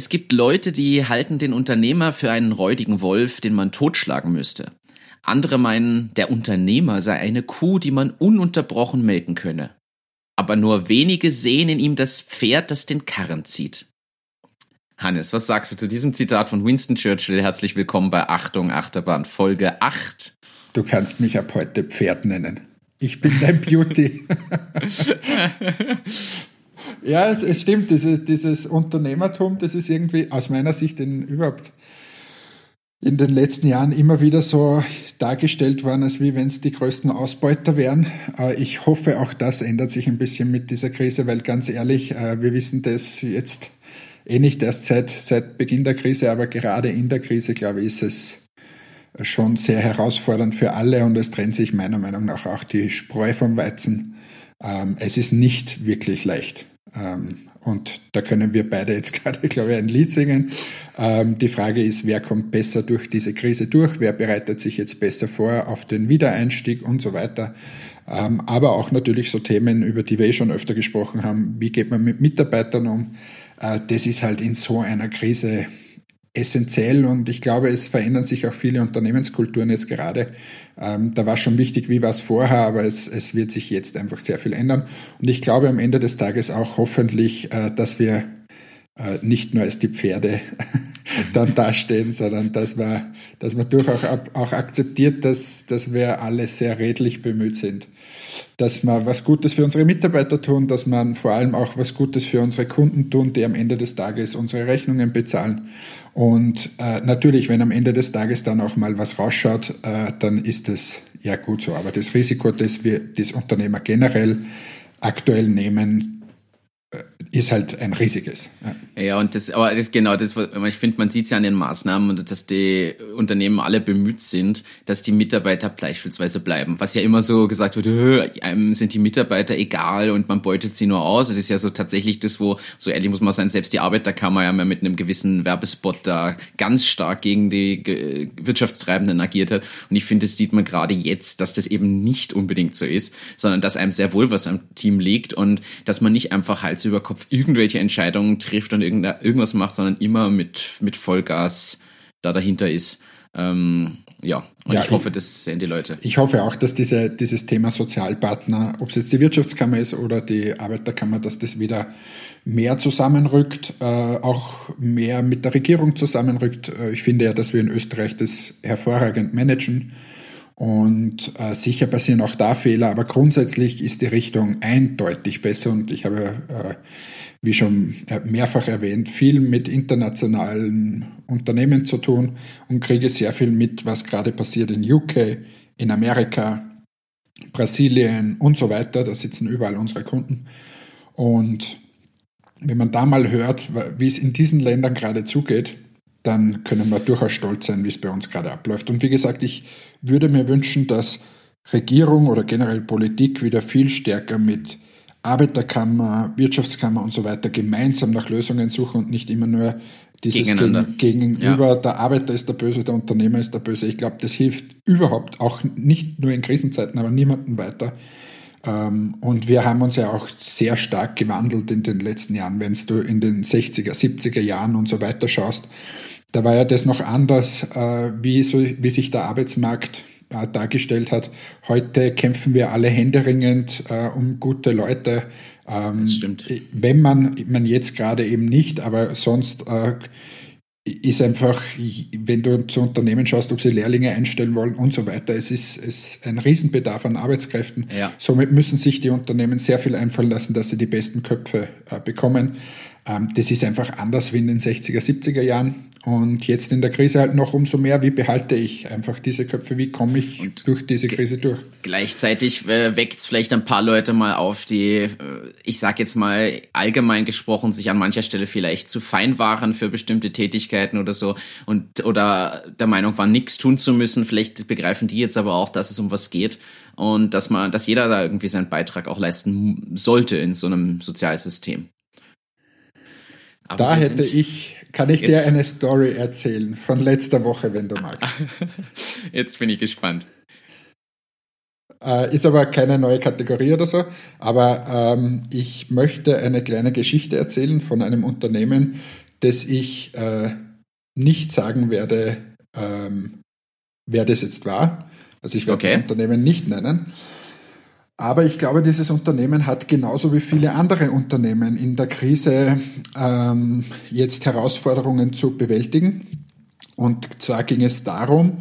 Es gibt Leute, die halten den Unternehmer für einen räudigen Wolf, den man totschlagen müsste. Andere meinen, der Unternehmer sei eine Kuh, die man ununterbrochen melken könne. Aber nur wenige sehen in ihm das Pferd, das den Karren zieht. Hannes, was sagst du zu diesem Zitat von Winston Churchill? Herzlich willkommen bei Achtung Achterbahn Folge 8. Du kannst mich ab heute Pferd nennen. Ich bin dein Beauty. ja, es, es stimmt, dieses, dieses Unternehmertum, das ist irgendwie aus meiner Sicht in, überhaupt in den letzten Jahren immer wieder so dargestellt worden, als wie wenn es die größten Ausbeuter wären. Äh, ich hoffe, auch das ändert sich ein bisschen mit dieser Krise, weil ganz ehrlich, äh, wir wissen das jetzt eh nicht erst seit, seit Beginn der Krise, aber gerade in der Krise, glaube ich, ist es schon sehr herausfordernd für alle und es trennt sich meiner Meinung nach auch die Spreu vom Weizen. Ähm, es ist nicht wirklich leicht. Ähm, und da können wir beide jetzt gerade, glaube ich, ein Lied singen. Ähm, die Frage ist, wer kommt besser durch diese Krise durch? Wer bereitet sich jetzt besser vor auf den Wiedereinstieg und so weiter? Ähm, aber auch natürlich so Themen, über die wir eh schon öfter gesprochen haben. Wie geht man mit Mitarbeitern um? Äh, das ist halt in so einer Krise essentiell und ich glaube, es verändern sich auch viele Unternehmenskulturen jetzt gerade. Ähm, da war schon wichtig, wie war es vorher, aber es, es wird sich jetzt einfach sehr viel ändern. Und ich glaube am Ende des Tages auch hoffentlich, äh, dass wir nicht nur als die Pferde dann dastehen, sondern dass man, dass man durchaus auch, akzeptiert, dass, dass wir alle sehr redlich bemüht sind dass wir was Gutes für unsere Mitarbeiter tun, dass man vor allem auch was Gutes für unsere Kunden tun, die am Ende des Tages unsere Rechnungen bezahlen. Und äh, natürlich, wenn am Ende des Tages dann auch mal was rausschaut, äh, dann ist das ja gut so. Aber das Risiko, das wir, das Unternehmer generell aktuell nehmen, äh, ist halt ein riesiges. Ja, ja und das, aber das genau das, ich finde, man sieht es ja an den Maßnahmen dass die Unternehmen alle bemüht sind, dass die Mitarbeiter beispielsweise bleiben. Was ja immer so gesagt wird, einem sind die Mitarbeiter egal und man beutet sie nur aus. Das ist ja so tatsächlich das, wo, so ehrlich muss man sein, selbst die Arbeiterkammer ja mit einem gewissen Werbespot da ganz stark gegen die Wirtschaftstreibenden agiert hat. Und ich finde, das sieht man gerade jetzt, dass das eben nicht unbedingt so ist, sondern dass einem sehr wohl was am Team liegt und dass man nicht einfach halt Hals über Kopf irgendwelche Entscheidungen trifft und irgendwas macht, sondern immer mit, mit Vollgas da dahinter ist. Ähm, ja, und ja, ich hoffe, das sehen die Leute. Ich hoffe auch, dass diese, dieses Thema Sozialpartner, ob es jetzt die Wirtschaftskammer ist oder die Arbeiterkammer, dass das wieder mehr zusammenrückt, äh, auch mehr mit der Regierung zusammenrückt. Äh, ich finde ja, dass wir in Österreich das hervorragend managen. Und äh, sicher passieren auch da Fehler, aber grundsätzlich ist die Richtung eindeutig besser. Und ich habe, äh, wie schon äh, mehrfach erwähnt, viel mit internationalen Unternehmen zu tun und kriege sehr viel mit, was gerade passiert in UK, in Amerika, Brasilien und so weiter. Da sitzen überall unsere Kunden. Und wenn man da mal hört, wie es in diesen Ländern gerade zugeht, dann können wir durchaus stolz sein, wie es bei uns gerade abläuft. Und wie gesagt, ich würde mir wünschen, dass Regierung oder generell Politik wieder viel stärker mit Arbeiterkammer, Wirtschaftskammer und so weiter gemeinsam nach Lösungen suchen und nicht immer nur dieses gegen, Gegenüber, ja. der Arbeiter ist der Böse, der Unternehmer ist der Böse. Ich glaube, das hilft überhaupt auch nicht nur in Krisenzeiten, aber niemandem weiter. Ähm, und wir haben uns ja auch sehr stark gewandelt in den letzten Jahren, wenn du in den 60er, 70er Jahren und so weiter schaust da war ja das noch anders, äh, wie, so, wie sich der Arbeitsmarkt äh, dargestellt hat. Heute kämpfen wir alle händeringend äh, um gute Leute. Ähm, das stimmt. Wenn man, man jetzt gerade eben nicht, aber sonst ist einfach, wenn du zu Unternehmen schaust, ob sie Lehrlinge einstellen wollen und so weiter, es ist, es ist ein Riesenbedarf an Arbeitskräften. Ja. Somit müssen sich die Unternehmen sehr viel einfallen lassen, dass sie die besten Köpfe äh, bekommen. Ähm, das ist einfach anders wie in den 60er, 70er Jahren. Und jetzt in der Krise halt noch umso mehr, wie behalte ich einfach diese Köpfe, wie komme ich und durch diese Krise durch? Gleichzeitig äh, weckt es vielleicht ein paar Leute mal auf, die, äh, ich sag jetzt mal allgemein gesprochen, sich an mancher Stelle vielleicht zu fein waren für bestimmte Tätigkeiten oder so und oder der Meinung waren, nichts tun zu müssen. Vielleicht begreifen die jetzt aber auch, dass es um was geht und dass man, dass jeder da irgendwie seinen Beitrag auch leisten sollte in so einem Sozialsystem. Aber da hätte ich, kann ich dir eine Story erzählen von letzter Woche, wenn du magst. Jetzt bin ich gespannt. Äh, ist aber keine neue Kategorie oder so, aber ähm, ich möchte eine kleine Geschichte erzählen von einem Unternehmen, dass ich äh, nicht sagen werde, ähm, wer das jetzt war. Also ich werde okay. das Unternehmen nicht nennen. Aber ich glaube, dieses Unternehmen hat genauso wie viele andere Unternehmen in der Krise ähm, jetzt Herausforderungen zu bewältigen. Und zwar ging es darum,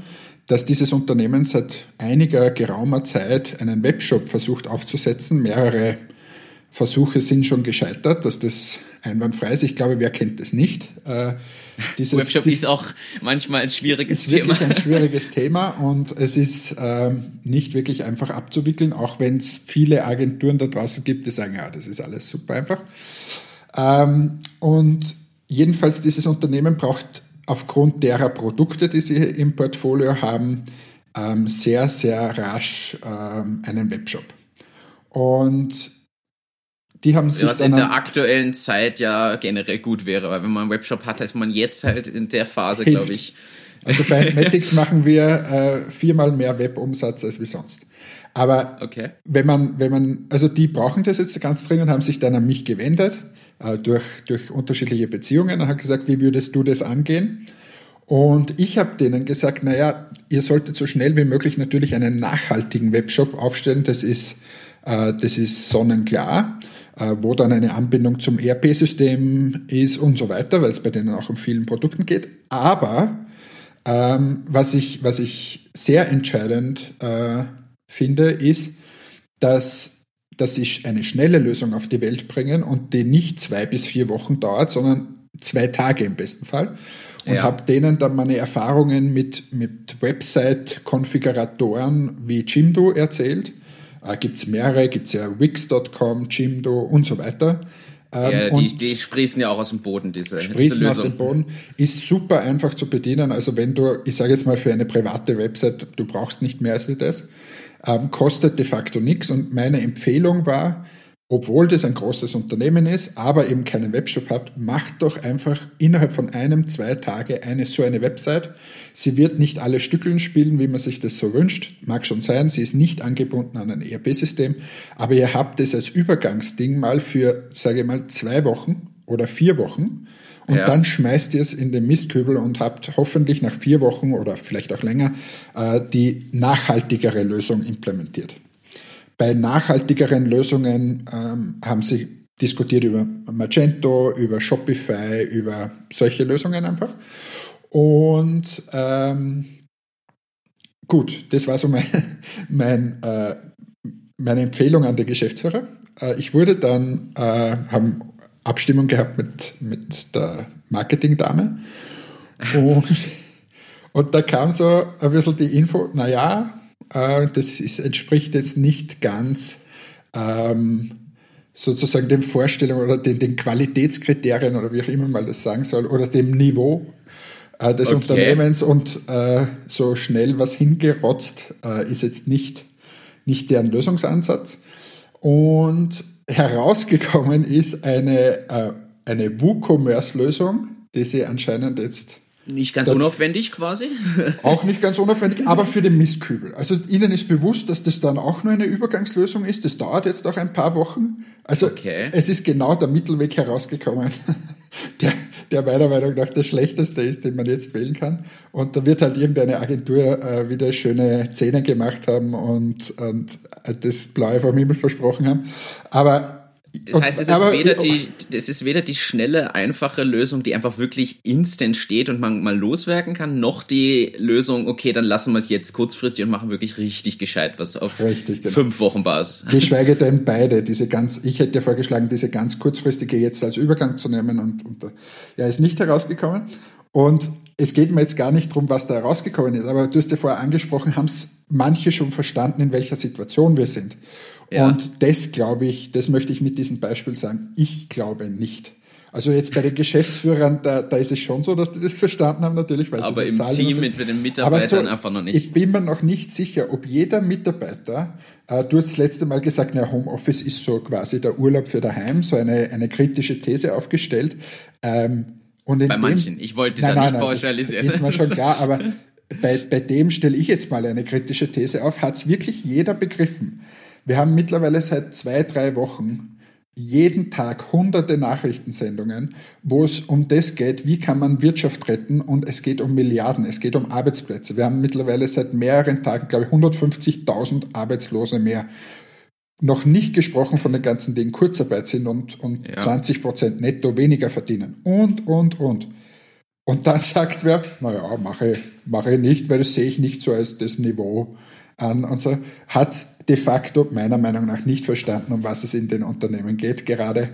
dass dieses Unternehmen seit einiger geraumer Zeit einen Webshop versucht aufzusetzen, mehrere Versuche sind schon gescheitert, dass das einwandfrei ist. Ich glaube, wer kennt das nicht? Äh, dieses, Webshop ist auch manchmal ein schwieriges ist Thema. ist wirklich ein schwieriges Thema und es ist ähm, nicht wirklich einfach abzuwickeln, auch wenn es viele Agenturen da draußen gibt, die sagen, ja, das ist alles super einfach. Ähm, und jedenfalls dieses Unternehmen braucht aufgrund derer Produkte, die sie im Portfolio haben, ähm, sehr, sehr rasch ähm, einen Webshop. Und die haben sich Was in der aktuellen Zeit ja generell gut wäre, weil wenn man einen Webshop hat, ist man jetzt halt in der Phase, glaube ich. Also bei Matix machen wir äh, viermal mehr Webumsatz als wie sonst. Aber okay. wenn man, wenn man, also die brauchen das jetzt ganz dringend und haben sich dann an mich gewendet äh, durch, durch unterschiedliche Beziehungen und haben gesagt, wie würdest du das angehen? Und ich habe denen gesagt, naja, ihr solltet so schnell wie möglich natürlich einen nachhaltigen Webshop aufstellen. Das ist, äh, das ist sonnenklar. Äh, wo dann eine Anbindung zum ERP-System ist und so weiter, weil es bei denen auch um vielen Produkten geht. Aber ähm, was, ich, was ich sehr entscheidend äh, finde, ist, dass, dass sie eine schnelle Lösung auf die Welt bringen und die nicht zwei bis vier Wochen dauert, sondern zwei Tage im besten Fall. Und ja. habe denen dann meine Erfahrungen mit, mit Website-Konfiguratoren wie Jimdo erzählt äh, gibt es mehrere, gibt es ja Wix.com, Jimdo und so weiter. Ähm, ja, die, die sprießen ja auch aus dem Boden, diese, sprießen diese aus dem Boden. Ist super einfach zu bedienen. Also wenn du, ich sage jetzt mal für eine private Website, du brauchst nicht mehr als wie das, ähm, kostet de facto nichts. Und meine Empfehlung war, obwohl das ein großes Unternehmen ist, aber eben keinen Webshop habt, macht doch einfach innerhalb von einem, zwei Tage eine so eine Website. Sie wird nicht alle Stückeln spielen, wie man sich das so wünscht. Mag schon sein, sie ist nicht angebunden an ein ERP-System, aber ihr habt es als Übergangsding mal für, sage ich mal, zwei Wochen oder vier Wochen und ja. dann schmeißt ihr es in den Mistkübel und habt hoffentlich nach vier Wochen oder vielleicht auch länger äh, die nachhaltigere Lösung implementiert. Bei nachhaltigeren Lösungen ähm, haben sie diskutiert über Magento, über Shopify, über solche Lösungen einfach. Und ähm, gut, das war so mein, mein, äh, meine Empfehlung an die Geschäftsführer. Äh, ich wurde dann, äh, haben Abstimmung gehabt mit, mit der Marketingdame und, und da kam so ein bisschen die Info, naja, das ist, entspricht jetzt nicht ganz ähm, sozusagen den Vorstellungen oder den, den, Qualitätskriterien oder wie auch immer man das sagen soll oder dem Niveau äh, des okay. Unternehmens und äh, so schnell was hingerotzt äh, ist jetzt nicht, nicht deren Lösungsansatz. Und herausgekommen ist eine, äh, eine WooCommerce-Lösung, die sie anscheinend jetzt nicht ganz das unaufwendig quasi. Auch nicht ganz unaufwendig, aber für den Mistkübel. Also Ihnen ist bewusst, dass das dann auch nur eine Übergangslösung ist. Das dauert jetzt auch ein paar Wochen. Also okay. es ist genau der Mittelweg herausgekommen, der, der meiner Meinung nach der schlechteste ist, den man jetzt wählen kann. Und da wird halt irgendeine Agentur äh, wieder schöne Zähne gemacht haben und, und das Blaue vom Himmel versprochen haben. Aber das heißt, es ist, aber, weder die, es ist weder die schnelle, einfache Lösung, die einfach wirklich instant steht und man mal loswerken kann, noch die Lösung, okay, dann lassen wir es jetzt kurzfristig und machen wirklich richtig gescheit was auf richtig, genau. fünf Wochen Basis. Geschweige denn beide, diese ganz, ich hätte ja vorgeschlagen, diese ganz kurzfristige jetzt als Übergang zu nehmen und, und ja, ist nicht herausgekommen. Und es geht mir jetzt gar nicht darum, was da herausgekommen ist, aber du hast ja vorher angesprochen, haben es manche schon verstanden, in welcher Situation wir sind. Ja. Und das glaube ich, das möchte ich mit diesem Beispiel sagen. Ich glaube nicht. Also jetzt bei den Geschäftsführern, da, da ist es schon so, dass die das verstanden haben, natürlich, weil Aber sie im Team mit, mit den Mitarbeitern so, einfach noch nicht. Ich bin mir noch nicht sicher, ob jeder Mitarbeiter, äh, du hast das letzte Mal gesagt, na, Homeoffice ist so quasi der Urlaub für daheim, so eine, eine kritische These aufgestellt. Ähm, und bei manchen, ich wollte nein, da nein, nicht nein, pauschalisieren. Das ist mir schon klar, aber bei, bei dem stelle ich jetzt mal eine kritische These auf. Hat es wirklich jeder begriffen? Wir haben mittlerweile seit zwei, drei Wochen jeden Tag hunderte Nachrichtensendungen, wo es um das geht, wie kann man Wirtschaft retten und es geht um Milliarden, es geht um Arbeitsplätze. Wir haben mittlerweile seit mehreren Tagen, glaube ich, 150.000 Arbeitslose mehr. Noch nicht gesprochen von den ganzen, die in Kurzarbeit sind und, und ja. 20 Prozent netto weniger verdienen. Und, und, und. Und dann sagt wer, naja, mache, mache ich nicht, weil das sehe ich nicht so als das Niveau an und so, hat de facto meiner Meinung nach nicht verstanden, um was es in den Unternehmen geht gerade.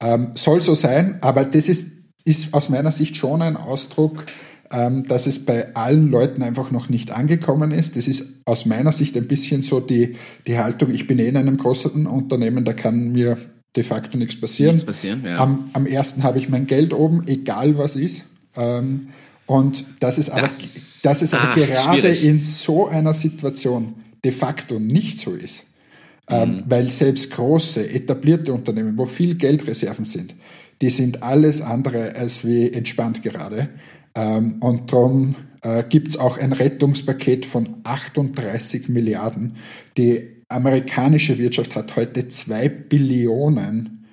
Ähm, soll so sein, aber das ist, ist aus meiner Sicht schon ein Ausdruck, ähm, dass es bei allen Leuten einfach noch nicht angekommen ist. Das ist aus meiner Sicht ein bisschen so die, die Haltung, ich bin eh in einem großen Unternehmen, da kann mir de facto nichts passieren. Nichts passieren ja. am, am ersten habe ich mein Geld oben, egal was ist. Ähm, und das ist aber, das, das ist aber ah, gerade schwierig. in so einer Situation de facto nicht so ist. Ähm, mhm. weil selbst große, etablierte Unternehmen, wo viel Geldreserven sind, die sind alles andere als wie entspannt gerade. Ähm, und darum äh, gibt es auch ein Rettungspaket von 38 Milliarden. Die amerikanische Wirtschaft hat heute zwei Billionen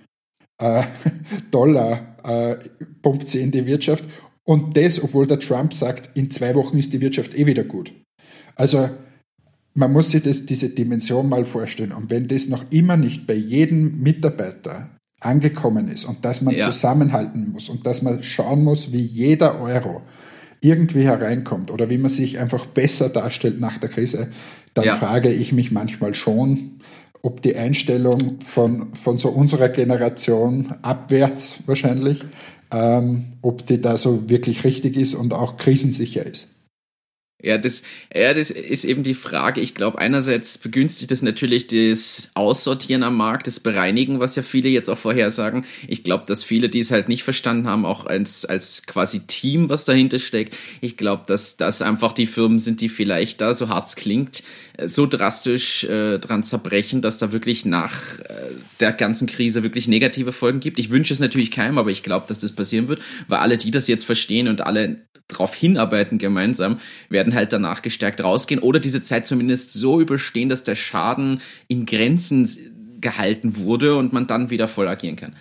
äh, Dollar äh, pumpt sie in die Wirtschaft und das, obwohl der Trump sagt, in zwei Wochen ist die Wirtschaft eh wieder gut. Also man muss sich das, diese Dimension mal vorstellen. Und wenn das noch immer nicht bei jedem Mitarbeiter angekommen ist und dass man ja. zusammenhalten muss und dass man schauen muss, wie jeder Euro irgendwie hereinkommt oder wie man sich einfach besser darstellt nach der Krise, dann ja. frage ich mich manchmal schon, ob die Einstellung von, von so unserer Generation abwärts wahrscheinlich ähm, ob die da so wirklich richtig ist und auch krisensicher ist. Ja, das, ja, das ist eben die Frage. Ich glaube, einerseits begünstigt das natürlich das Aussortieren am Markt, das Bereinigen, was ja viele jetzt auch vorhersagen. Ich glaube, dass viele, die es halt nicht verstanden haben, auch als, als quasi Team, was dahinter steckt. Ich glaube, dass das einfach die Firmen sind, die vielleicht da, so hart es klingt, so drastisch äh, dran zerbrechen, dass da wirklich nach äh, der ganzen Krise wirklich negative Folgen gibt. Ich wünsche es natürlich keinem, aber ich glaube, dass das passieren wird, weil alle, die das jetzt verstehen und alle darauf hinarbeiten gemeinsam, werden halt danach gestärkt rausgehen oder diese Zeit zumindest so überstehen, dass der Schaden in Grenzen gehalten wurde und man dann wieder voll agieren kann.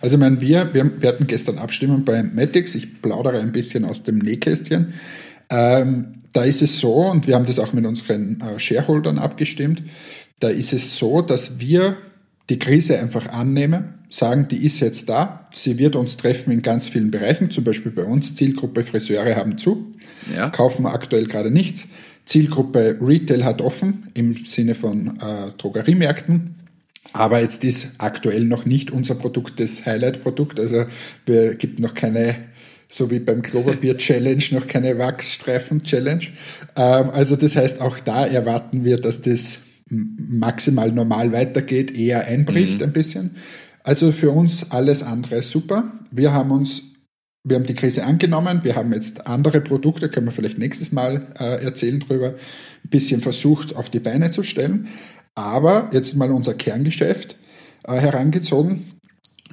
Also ich meine, wir, wir, hatten gestern Abstimmung bei Matix, ich plaudere ein bisschen aus dem Nähkästchen. Ähm, da ist es so, und wir haben das auch mit unseren äh, Shareholdern abgestimmt, da ist es so, dass wir die Krise einfach annehmen, sagen, die ist jetzt da, sie wird uns treffen in ganz vielen Bereichen, zum Beispiel bei uns, Zielgruppe Friseure haben zu, ja. kaufen aktuell gerade nichts, Zielgruppe Retail hat offen im Sinne von äh, Drogeriemärkten, aber jetzt ist aktuell noch nicht unser Produkt das Highlight-Produkt, also es gibt noch keine so wie beim Klopapier Challenge noch keine Wachsstreifen Challenge. Ähm, also das heißt, auch da erwarten wir, dass das maximal normal weitergeht, eher einbricht mhm. ein bisschen. Also für uns alles andere super. Wir haben uns, wir haben die Krise angenommen, wir haben jetzt andere Produkte, können wir vielleicht nächstes Mal äh, erzählen drüber, ein bisschen versucht auf die Beine zu stellen. Aber jetzt mal unser Kerngeschäft äh, herangezogen.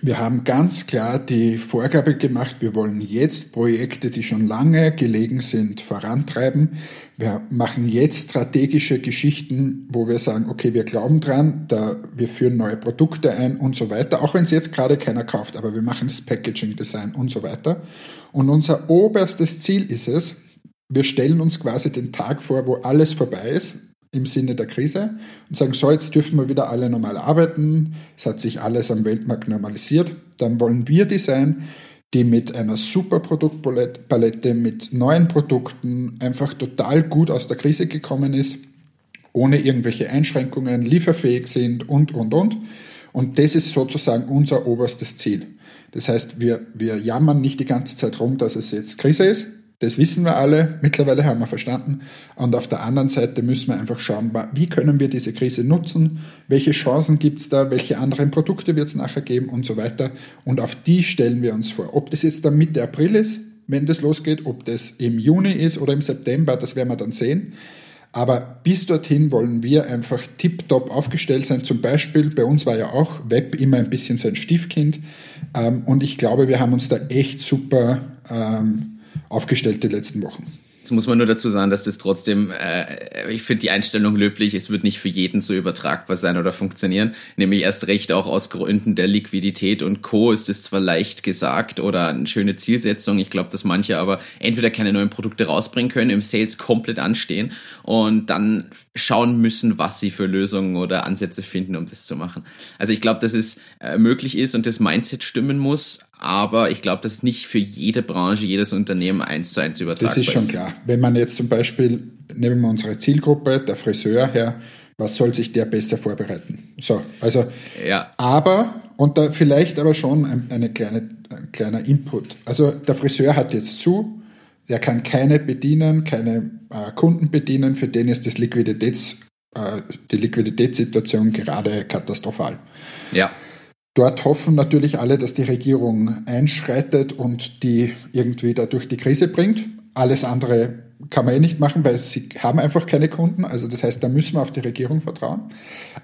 Wir haben ganz klar die Vorgabe gemacht, wir wollen jetzt Projekte, die schon lange gelegen sind, vorantreiben. Wir machen jetzt strategische Geschichten, wo wir sagen, okay, wir glauben dran, da, wir führen neue Produkte ein und so weiter, auch wenn es jetzt gerade keiner kauft, aber wir machen das Packaging Design und so weiter. Und unser oberstes Ziel ist es, wir stellen uns quasi den Tag vor, wo alles vorbei ist, im Sinne der Krise und sagen, so, jetzt dürfen wir wieder alle normal arbeiten, es hat sich alles am Weltmarkt normalisiert, dann wollen wir die sein, die mit einer super Produktpalette, mit neuen Produkten einfach total gut aus der Krise gekommen ist, ohne irgendwelche Einschränkungen, lieferfähig sind und, und, und. Und das ist sozusagen unser oberstes Ziel. Das heißt, wir, wir jammern nicht die ganze Zeit rum, dass es jetzt Krise ist, das wissen wir alle, mittlerweile haben wir verstanden. Und auf der anderen Seite müssen wir einfach schauen, wie können wir diese Krise nutzen, welche Chancen gibt es da, welche anderen Produkte wird es nachher geben und so weiter. Und auf die stellen wir uns vor. Ob das jetzt dann Mitte April ist, wenn das losgeht, ob das im Juni ist oder im September, das werden wir dann sehen. Aber bis dorthin wollen wir einfach tiptop aufgestellt sein. Zum Beispiel, bei uns war ja auch Web immer ein bisschen so ein Stiefkind. Ähm, und ich glaube, wir haben uns da echt super ähm, aufgestellt die letzten Wochen. Jetzt muss man nur dazu sagen, dass das trotzdem, äh, ich finde die Einstellung löblich, es wird nicht für jeden so übertragbar sein oder funktionieren. Nämlich erst recht auch aus Gründen der Liquidität und Co. ist es zwar leicht gesagt oder eine schöne Zielsetzung. Ich glaube, dass manche aber entweder keine neuen Produkte rausbringen können, im Sales komplett anstehen und dann schauen müssen, was sie für Lösungen oder Ansätze finden, um das zu machen. Also ich glaube, dass es äh, möglich ist und das Mindset stimmen muss, aber ich glaube, dass nicht für jede Branche, jedes Unternehmen eins zu eins übertragbar ist. Das ist schon klar. Wenn man jetzt zum Beispiel, nehmen wir unsere Zielgruppe, der Friseur her, was soll sich der besser vorbereiten? So, also, ja. aber, und da vielleicht aber schon ein, eine kleine, ein kleiner Input. Also, der Friseur hat jetzt zu, der kann keine bedienen, keine äh, Kunden bedienen, für den ist das Liquiditäts, äh, die Liquiditätssituation gerade katastrophal. Ja. Dort hoffen natürlich alle, dass die Regierung einschreitet und die irgendwie da durch die Krise bringt. Alles andere kann man eh nicht machen, weil sie haben einfach keine Kunden. Also das heißt, da müssen wir auf die Regierung vertrauen.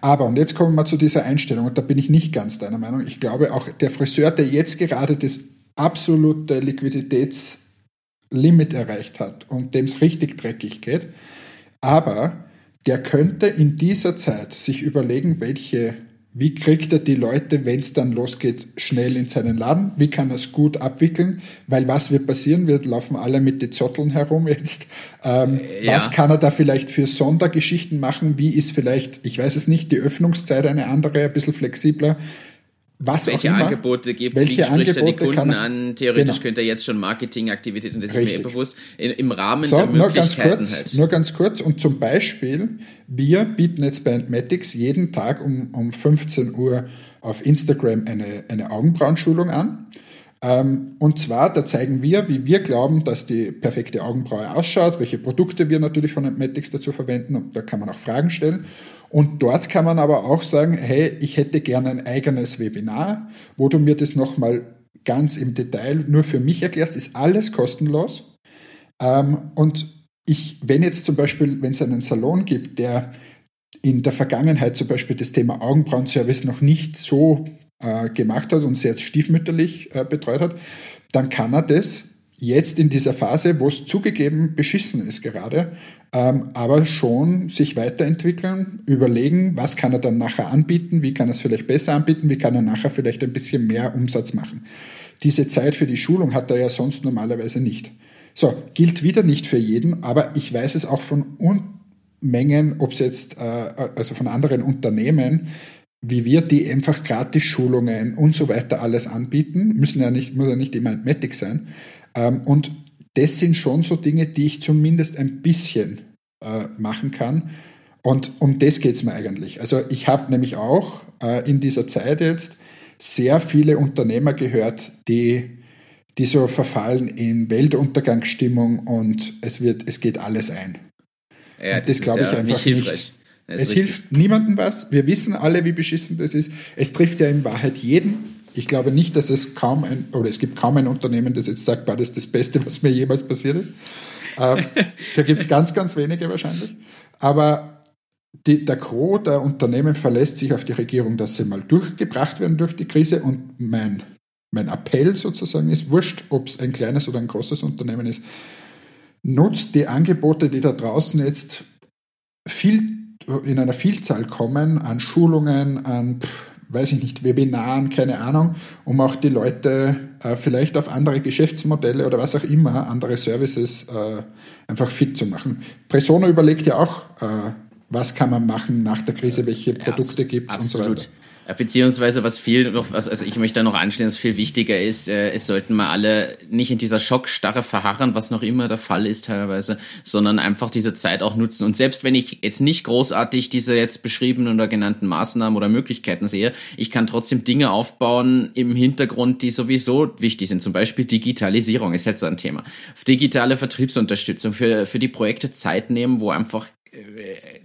Aber, und jetzt kommen wir zu dieser Einstellung, und da bin ich nicht ganz deiner Meinung. Ich glaube auch, der Friseur, der jetzt gerade das absolute Liquiditätslimit erreicht hat und dem es richtig dreckig geht, aber der könnte in dieser Zeit sich überlegen, welche wie kriegt er die Leute, wenn es dann losgeht, schnell in seinen Laden? Wie kann er es gut abwickeln? Weil was wird passieren? Wir laufen alle mit den Zotteln herum jetzt. Ähm, ja. Was kann er da vielleicht für Sondergeschichten machen? Wie ist vielleicht, ich weiß es nicht, die Öffnungszeit eine andere, ein bisschen flexibler? Was welche Angebote gibt es, wie spricht er die Kunden an? Theoretisch genau. könnte er jetzt schon Marketingaktivitäten, das Richtig. ist mir bewusst, im Rahmen so, der Möglichkeiten nur ganz kurz, halt. Nur ganz kurz und zum Beispiel, wir bieten jetzt bei Antmatics jeden Tag um, um 15 Uhr auf Instagram eine, eine Augenbrauenschulung an. Ähm, und zwar, da zeigen wir, wie wir glauben, dass die perfekte Augenbraue ausschaut, welche Produkte wir natürlich von Antmatics dazu verwenden und da kann man auch Fragen stellen. Und dort kann man aber auch sagen, hey, ich hätte gerne ein eigenes Webinar, wo du mir das nochmal ganz im Detail nur für mich erklärst, ist alles kostenlos. Ähm, und ich, wenn jetzt zum Beispiel, wenn es einen Salon gibt, der in der Vergangenheit zum Beispiel das Thema Augenbrauenservice noch nicht so äh, gemacht hat und sehr stiefmütterlich äh, betreut hat, dann kann er das jetzt in dieser Phase, wo es zugegeben beschissen ist gerade, ähm, aber schon sich weiterentwickeln, überlegen, was kann er dann nachher anbieten, wie kann er es vielleicht besser anbieten, wie kann er nachher vielleicht ein bisschen mehr Umsatz machen. Diese Zeit für die Schulung hat er ja sonst normalerweise nicht. So, gilt wieder nicht für jeden, aber ich weiß es auch von Unmengen, ob es jetzt, äh, also von anderen Unternehmen, wie wir die einfach Gratis-Schulungen und so weiter alles anbieten, müssen ja nicht, muss ja nicht immer Matic sein, und das sind schon so Dinge, die ich zumindest ein bisschen äh, machen kann. Und um das geht es mir eigentlich. Also ich habe nämlich auch äh, in dieser Zeit jetzt sehr viele Unternehmer gehört, die, die so verfallen in Weltuntergangsstimmung und es wird, es geht alles ein. Ja, das, das glaube ich ja einfach nicht. nicht. Es hilft niemandem was. Wir wissen alle, wie beschissen das ist. Es trifft ja in Wahrheit jeden. Ich glaube nicht, dass es kaum ein, oder es gibt kaum ein Unternehmen, das jetzt sagt, das ist das Beste, was mir jemals passiert ist. Ähm, da gibt es ganz, ganz wenige wahrscheinlich. Aber die, der Gros der Unternehmen verlässt sich auf die Regierung, dass sie mal durchgebracht werden durch die Krise. Und mein, mein Appell sozusagen ist, wurscht, ob es ein kleines oder ein großes Unternehmen ist, nutzt die Angebote, die da draußen jetzt viel, in einer Vielzahl kommen, an Schulungen, an pff, weiß ich nicht, Webinaren, keine Ahnung, um auch die Leute äh, vielleicht auf andere Geschäftsmodelle oder was auch immer, andere Services äh, einfach fit zu machen. Presono überlegt ja auch, äh, was kann man machen nach der Krise, welche Produkte ja, gibt es und so weiter. Beziehungsweise was viel noch, also ich möchte da noch anstellen, was viel wichtiger ist, äh, es sollten mal alle nicht in dieser Schockstarre verharren, was noch immer der Fall ist teilweise, sondern einfach diese Zeit auch nutzen. Und selbst wenn ich jetzt nicht großartig diese jetzt beschriebenen oder genannten Maßnahmen oder Möglichkeiten sehe, ich kann trotzdem Dinge aufbauen im Hintergrund, die sowieso wichtig sind. Zum Beispiel Digitalisierung ist jetzt so ein Thema. Digitale Vertriebsunterstützung für, für die Projekte Zeit nehmen, wo einfach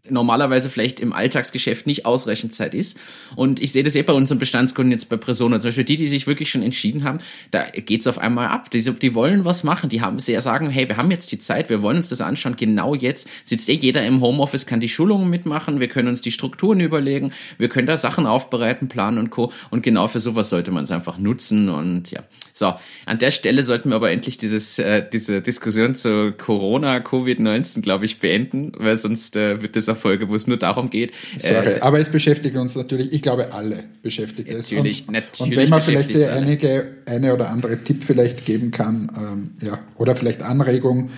normalerweise vielleicht im Alltagsgeschäft nicht ausreichend Zeit ist. Und ich sehe das eh bei unseren Bestandskunden jetzt bei Persona, zum Beispiel die, die sich wirklich schon entschieden haben, da geht's auf einmal ab. Die, die wollen was machen, die haben sehr sagen, hey, wir haben jetzt die Zeit, wir wollen uns das anschauen. Genau jetzt sitzt eh jeder im Homeoffice, kann die Schulungen mitmachen, wir können uns die Strukturen überlegen, wir können da Sachen aufbereiten, planen und Co. Und genau für sowas sollte man es einfach nutzen. Und ja, so, an der Stelle sollten wir aber endlich dieses, äh, diese Diskussion zu Corona, Covid-19, glaube ich, beenden, weil sonst äh, wird das eine Folge, wo es nur darum geht. Sorry, äh, aber es beschäftigt uns natürlich, ich glaube, alle beschäftigt es. Natürlich, und, natürlich. Und wenn man vielleicht einige, eine oder andere Tipp vielleicht geben kann, ähm, ja, oder vielleicht Anregung,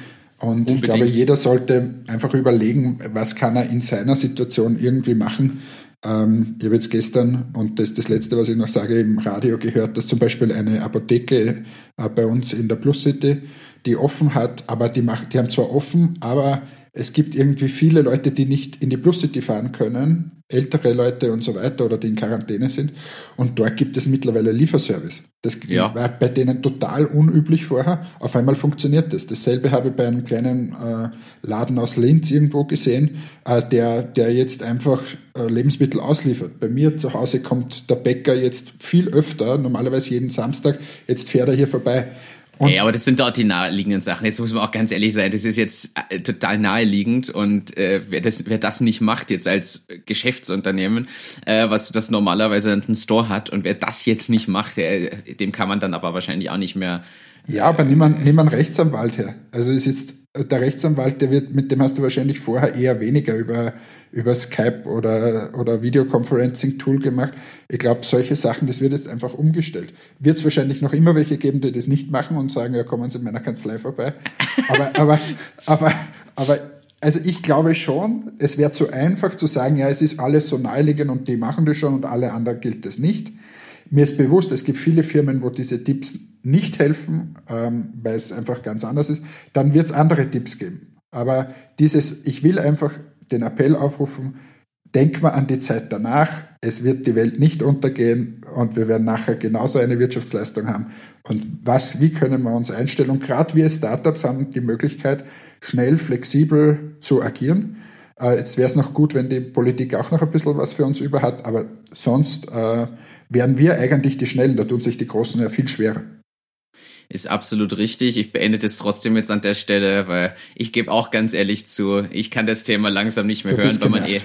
und Unbedingt. ich glaube, jeder sollte einfach überlegen, was kann er in seiner Situation irgendwie machen. Ähm, ich habe jetzt gestern, und das ist das Letzte, was ich noch sage, im Radio gehört, dass zum Beispiel eine Apotheke äh, bei uns in der Plus City, die offen hat, aber die, macht, die haben zwar offen, aber es gibt irgendwie viele Leute, die nicht in die Plus City fahren können, ältere Leute und so weiter oder die in Quarantäne sind. Und dort gibt es mittlerweile Lieferservice. Das ja. war bei denen total unüblich vorher. Auf einmal funktioniert das. Dasselbe habe ich bei einem kleinen äh, Laden aus Linz irgendwo gesehen, äh, der, der jetzt einfach äh, Lebensmittel ausliefert. Bei mir zu Hause kommt der Bäcker jetzt viel öfter, normalerweise jeden Samstag. Jetzt fährt er hier vorbei. Und Ey, aber das sind dort die naheliegenden Sachen. Jetzt muss man auch ganz ehrlich sein, das ist jetzt äh, total naheliegend und äh, wer, das, wer das nicht macht jetzt als Geschäftsunternehmen, äh, was das normalerweise einen Store hat und wer das jetzt nicht macht, der, dem kann man dann aber wahrscheinlich auch nicht mehr ja, aber nimm einen, nimm einen Rechtsanwalt her. Also ist jetzt der Rechtsanwalt, der wird, mit dem hast du wahrscheinlich vorher eher weniger über, über Skype oder, oder Videoconferencing-Tool gemacht. Ich glaube, solche Sachen, das wird jetzt einfach umgestellt. Wird es wahrscheinlich noch immer welche geben, die das nicht machen und sagen, ja, kommen Sie in meiner Kanzlei vorbei. Aber, aber, aber, aber, also ich glaube schon, es wäre zu einfach zu sagen, ja, es ist alles so naheliegend und die machen das schon und alle anderen gilt das nicht. Mir ist bewusst, es gibt viele Firmen, wo diese Tipps nicht helfen, ähm, weil es einfach ganz anders ist. Dann wird es andere Tipps geben. Aber dieses, ich will einfach den Appell aufrufen, denk mal an die Zeit danach. Es wird die Welt nicht untergehen und wir werden nachher genauso eine Wirtschaftsleistung haben. Und was, wie können wir uns einstellen? Und gerade wir Startups haben die Möglichkeit, schnell, flexibel zu agieren. Äh, jetzt wäre es noch gut, wenn die Politik auch noch ein bisschen was für uns über hat, aber sonst äh, wären wir eigentlich die Schnellen, da tun sich die Großen ja viel schwerer. Ist absolut richtig. Ich beende das trotzdem jetzt an der Stelle, weil ich gebe auch ganz ehrlich zu, ich kann das Thema langsam nicht mehr du hören, weil man eh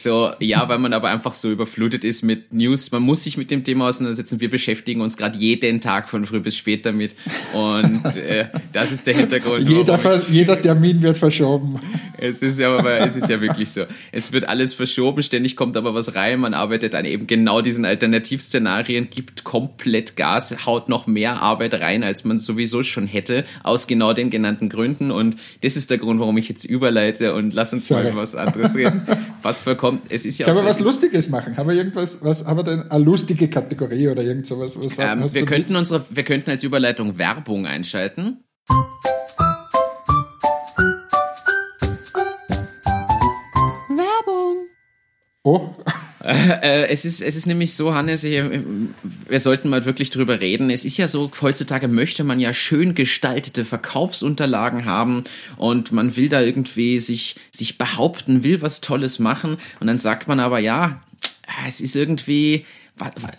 so, ja, weil man aber einfach so überflutet ist mit News. Man muss sich mit dem Thema auseinandersetzen. Wir beschäftigen uns gerade jeden Tag von früh bis spät damit. Und äh, das ist der Hintergrund. jeder, jeder Termin wird verschoben. Es ist ja aber, es ist ja wirklich so. Es wird alles verschoben, ständig kommt aber was rein. Man arbeitet an eben genau diesen Alternativszenarien, gibt komplett Gas, haut noch mehr Arbeit rein, als man sowieso schon hätte, aus genau den genannten Gründen. Und das ist der Grund, warum ich jetzt überleite und lass uns Sorry. mal über was anderes reden. Was für kommt, es ist ja Kann man was Lustiges machen? Haben wir irgendwas, was haben wir denn eine lustige Kategorie oder irgend sowas? Was, ähm, wir könnten unsere, wir könnten als Überleitung Werbung einschalten. Äh, es, ist, es ist nämlich so, Hannes, wir sollten mal wirklich drüber reden. Es ist ja so, heutzutage möchte man ja schön gestaltete Verkaufsunterlagen haben und man will da irgendwie sich, sich behaupten, will was Tolles machen und dann sagt man aber, ja, es ist irgendwie,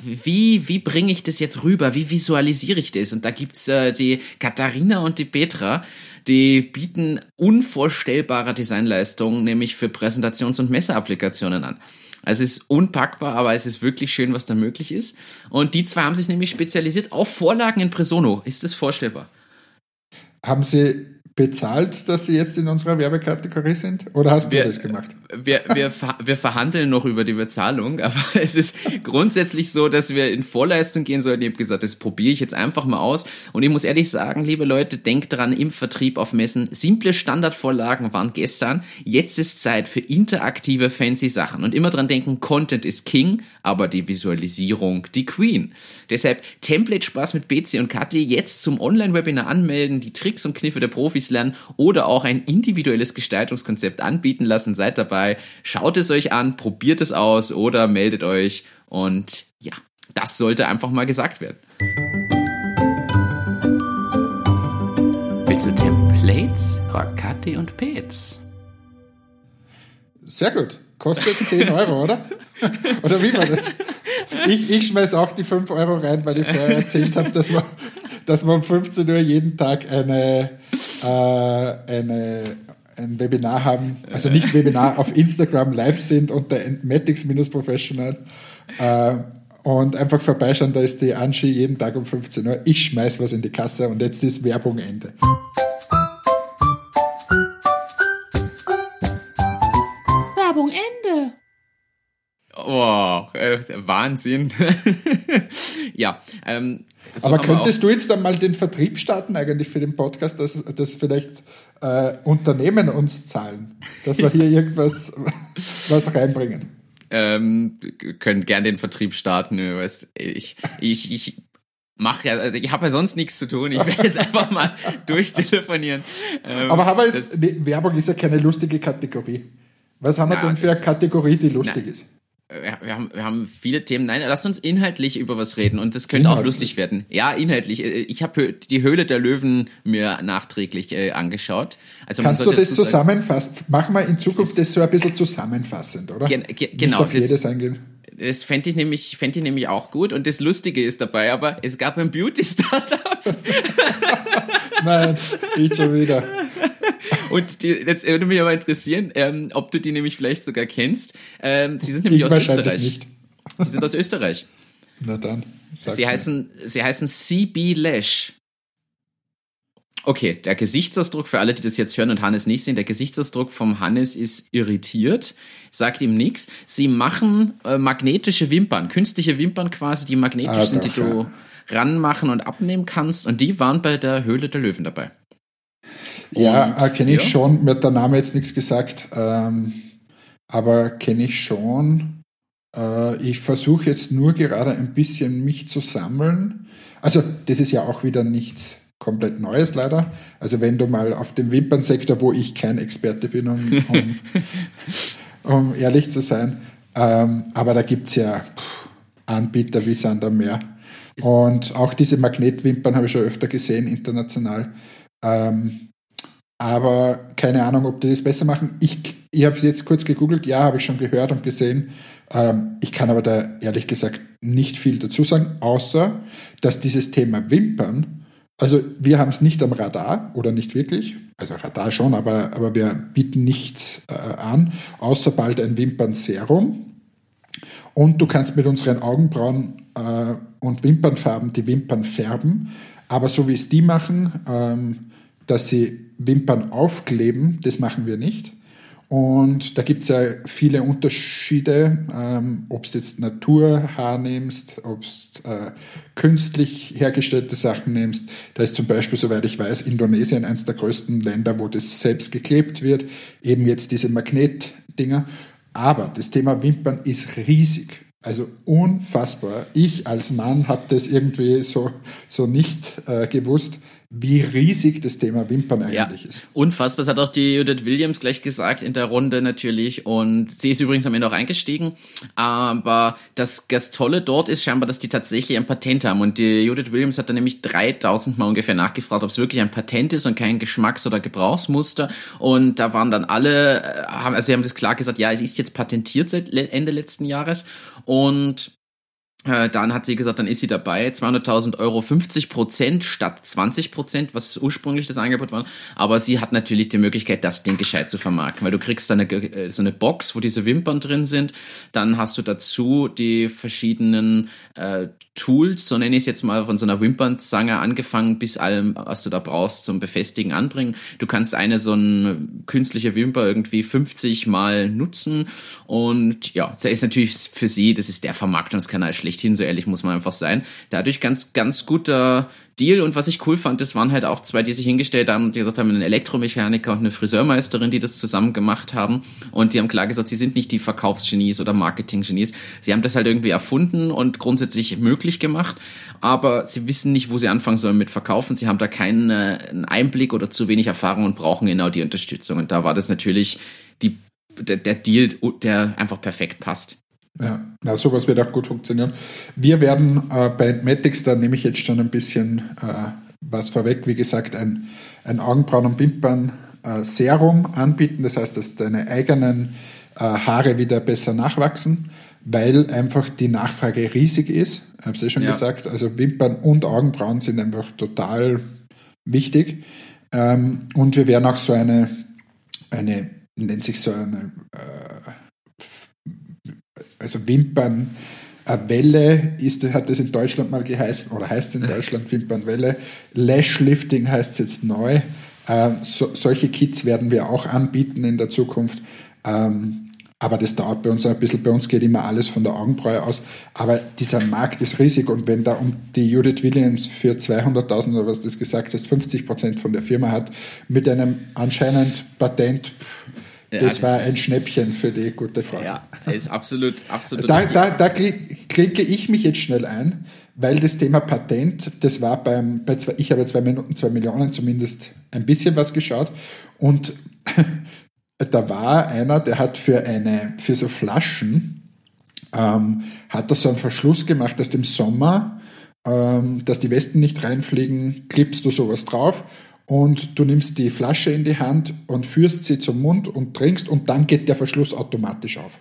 wie, wie bringe ich das jetzt rüber? Wie visualisiere ich das? Und da gibt's äh, die Katharina und die Petra, die bieten unvorstellbare Designleistungen, nämlich für Präsentations- und Messeapplikationen an. Also es ist unpackbar, aber es ist wirklich schön, was da möglich ist. Und die zwei haben sich nämlich spezialisiert auf Vorlagen in Presono. Ist das vorstellbar? Haben Sie bezahlt, dass Sie jetzt in unserer Werbekategorie sind? Oder hast wir, du das gemacht? Wir, wir, wir verhandeln noch über die Bezahlung, aber es ist grundsätzlich so, dass wir in Vorleistung gehen sollten. Ich habe gesagt, das probiere ich jetzt einfach mal aus. Und ich muss ehrlich sagen, liebe Leute, denkt dran, im Vertrieb auf Messen, simple Standardvorlagen waren gestern. Jetzt ist Zeit für interaktive, fancy Sachen. Und immer dran denken, Content ist King, aber die Visualisierung die Queen. Deshalb Template-Spaß mit Betsy und Kathi jetzt zum Online-Webinar anmelden, die Tricks und Kniffe der Profis lernen oder auch ein individuelles Gestaltungskonzept anbieten lassen. Seid dabei, schaut es euch an, probiert es aus oder meldet euch und ja, das sollte einfach mal gesagt werden. Willst du Templates? Fragt Kathi und Pets. Sehr gut. Kostet 10 Euro, oder? Oder wie war das? Ich, ich schmeiß auch die 5 Euro rein, weil ich vorher erzählt habe, dass wir, dass wir um 15 Uhr jeden Tag eine, äh, eine, ein Webinar haben. Also nicht Webinar, auf Instagram live sind unter Matics-Professional. Äh, und einfach vorbeischauen, da ist die Angie jeden Tag um 15 Uhr. Ich schmeiß was in die Kasse und jetzt ist Werbung Ende. Wow, äh, Wahnsinn. ja. Ähm, so aber könntest du jetzt einmal den Vertrieb starten eigentlich für den Podcast, dass, dass vielleicht äh, Unternehmen uns zahlen, dass wir hier irgendwas was reinbringen? Ähm, können gern den Vertrieb starten. Ich, ich, ich mache ja, also ich habe ja sonst nichts zu tun. Ich werde jetzt einfach mal durchtelefonieren. Ähm, aber haben wir jetzt, Werbung ist ja keine lustige Kategorie. Was haben wir denn für eine Kategorie, die lustig na, ist? Wir haben, wir haben viele Themen. Nein, lass uns inhaltlich über was reden und das könnte inhaltlich. auch lustig werden. Ja, inhaltlich. Äh, ich habe die Höhle der Löwen mir nachträglich äh, angeschaut. Also Kannst du das zusammenfassen? Mach mal in Zukunft das so ein bisschen zusammenfassend, oder? Gen ge genau. Nicht auf jedes eingehen. Das fände ich, nämlich, fänd ich nämlich auch gut. Und das Lustige ist dabei, aber es gab ein Beauty-Startup. Nein, ich schon wieder. Und die, jetzt würde mich aber interessieren, ähm, ob du die nämlich vielleicht sogar kennst. Ähm, sie sind nämlich ich aus Österreich. Nicht. Sie sind aus Österreich. Na dann. Sie heißen, sie heißen CB Lash. Okay, der Gesichtsausdruck für alle, die das jetzt hören und Hannes nicht sehen, der Gesichtsausdruck vom Hannes ist irritiert, sagt ihm nichts. Sie machen äh, magnetische Wimpern, künstliche Wimpern quasi, die magnetisch ah, sind, doch, die du ja. ranmachen und abnehmen kannst. Und die waren bei der Höhle der Löwen dabei. Ja, äh, kenne ich ja. schon. Mir hat der Name jetzt nichts gesagt, ähm, aber kenne ich schon. Äh, ich versuche jetzt nur gerade ein bisschen mich zu sammeln. Also, das ist ja auch wieder nichts komplett Neues leider. Also, wenn du mal auf dem Wimpernsektor, wo ich kein Experte bin, um, um, um ehrlich zu sein, ähm, aber da gibt es ja pff, Anbieter wie Sand am Meer. Und auch diese Magnetwimpern habe ich schon öfter gesehen, international. Ähm, aber keine Ahnung, ob die das besser machen. Ich, ich habe jetzt kurz gegoogelt, ja, habe ich schon gehört und gesehen. Ähm, ich kann aber da ehrlich gesagt nicht viel dazu sagen, außer dass dieses Thema Wimpern, also wir haben es nicht am Radar oder nicht wirklich, also Radar schon, aber, aber wir bieten nichts äh, an, außer bald ein Wimpernserum. Und du kannst mit unseren Augenbrauen äh, und Wimpernfarben die Wimpern färben. Aber so wie es die machen, ähm, dass sie Wimpern aufkleben, das machen wir nicht. Und da gibt es ja viele Unterschiede, ähm, ob du jetzt Naturhaar nimmst, ob du äh, künstlich hergestellte Sachen nimmst. Da ist zum Beispiel, soweit ich weiß, Indonesien eines der größten Länder, wo das selbst geklebt wird. Eben jetzt diese Magnetdinger. Aber das Thema Wimpern ist riesig. Also unfassbar. Ich als Mann habe das irgendwie so, so nicht äh, gewusst wie riesig das Thema Wimpern eigentlich ja. ist. Unfassbar, das hat auch die Judith Williams gleich gesagt in der Runde natürlich. Und sie ist übrigens am Ende auch eingestiegen, aber das, das Tolle dort ist scheinbar, dass die tatsächlich ein Patent haben. Und die Judith Williams hat dann nämlich 3000 Mal ungefähr nachgefragt, ob es wirklich ein Patent ist und kein Geschmacks- oder Gebrauchsmuster. Und da waren dann alle, äh, also sie haben das klar gesagt, ja, es ist jetzt patentiert seit Ende letzten Jahres. Und dann hat sie gesagt, dann ist sie dabei. 200.000 Euro, 50 Prozent statt 20 Prozent, was ursprünglich das Angebot war. Aber sie hat natürlich die Möglichkeit, das Ding gescheit zu vermarkten, weil du kriegst dann eine, äh, so eine Box, wo diese Wimpern drin sind. Dann hast du dazu die verschiedenen äh, Tools, so nenne ich es jetzt mal, von so einer Wimpernzange angefangen bis allem, was du da brauchst zum Befestigen anbringen. Du kannst eine so eine künstliche Wimper irgendwie 50 Mal nutzen und ja, das ist natürlich für sie, das ist der Vermarktungskanal schlechthin, so ehrlich muss man einfach sein. Dadurch ganz, ganz guter Deal. Und was ich cool fand, das waren halt auch zwei, die sich hingestellt haben und gesagt haben, ein Elektromechaniker und eine Friseurmeisterin, die das zusammen gemacht haben. Und die haben klar gesagt, sie sind nicht die Verkaufsgenies oder Marketinggenies. Sie haben das halt irgendwie erfunden und grundsätzlich möglich gemacht. Aber sie wissen nicht, wo sie anfangen sollen mit Verkaufen. Sie haben da keinen äh, Einblick oder zu wenig Erfahrung und brauchen genau die Unterstützung. Und da war das natürlich die, der, der Deal, der einfach perfekt passt. Ja, na, sowas wird auch gut funktionieren. Wir werden äh, bei Matix, da nehme ich jetzt schon ein bisschen äh, was vorweg, wie gesagt, ein, ein Augenbrauen- und Wimpern-Serum äh, anbieten. Das heißt, dass deine eigenen äh, Haare wieder besser nachwachsen, weil einfach die Nachfrage riesig ist. Ich habe es ja schon ja. gesagt, also Wimpern und Augenbrauen sind einfach total wichtig. Ähm, und wir werden auch so eine, eine nennt sich so eine, äh, also Wimpern, Welle ist, hat es in Deutschland mal geheißen, oder heißt es in Deutschland Wimpernwelle. Lashlifting heißt es jetzt neu. Äh, so, solche Kits werden wir auch anbieten in der Zukunft. Ähm, aber das dauert bei uns ein bisschen. Bei uns geht immer alles von der Augenbraue aus. Aber dieser Markt ist riesig. Und wenn da um die Judith Williams für 200.000 oder was das gesagt hast, 50 Prozent von der Firma hat, mit einem anscheinend Patent, pff, ja, das, war ein Schnäppchen für die gute Frau. Ja, ist absolut, absolut. Da, da, da klinke ich mich jetzt schnell ein, weil das Thema Patent, das war beim, bei zwei, ich habe zwei Minuten, zwei Millionen zumindest ein bisschen was geschaut und da war einer, der hat für eine, für so Flaschen, ähm, hat er so einen Verschluss gemacht, dass im Sommer, ähm, dass die Wespen nicht reinfliegen, klippst du sowas drauf und du nimmst die Flasche in die Hand und führst sie zum Mund und trinkst und dann geht der Verschluss automatisch auf.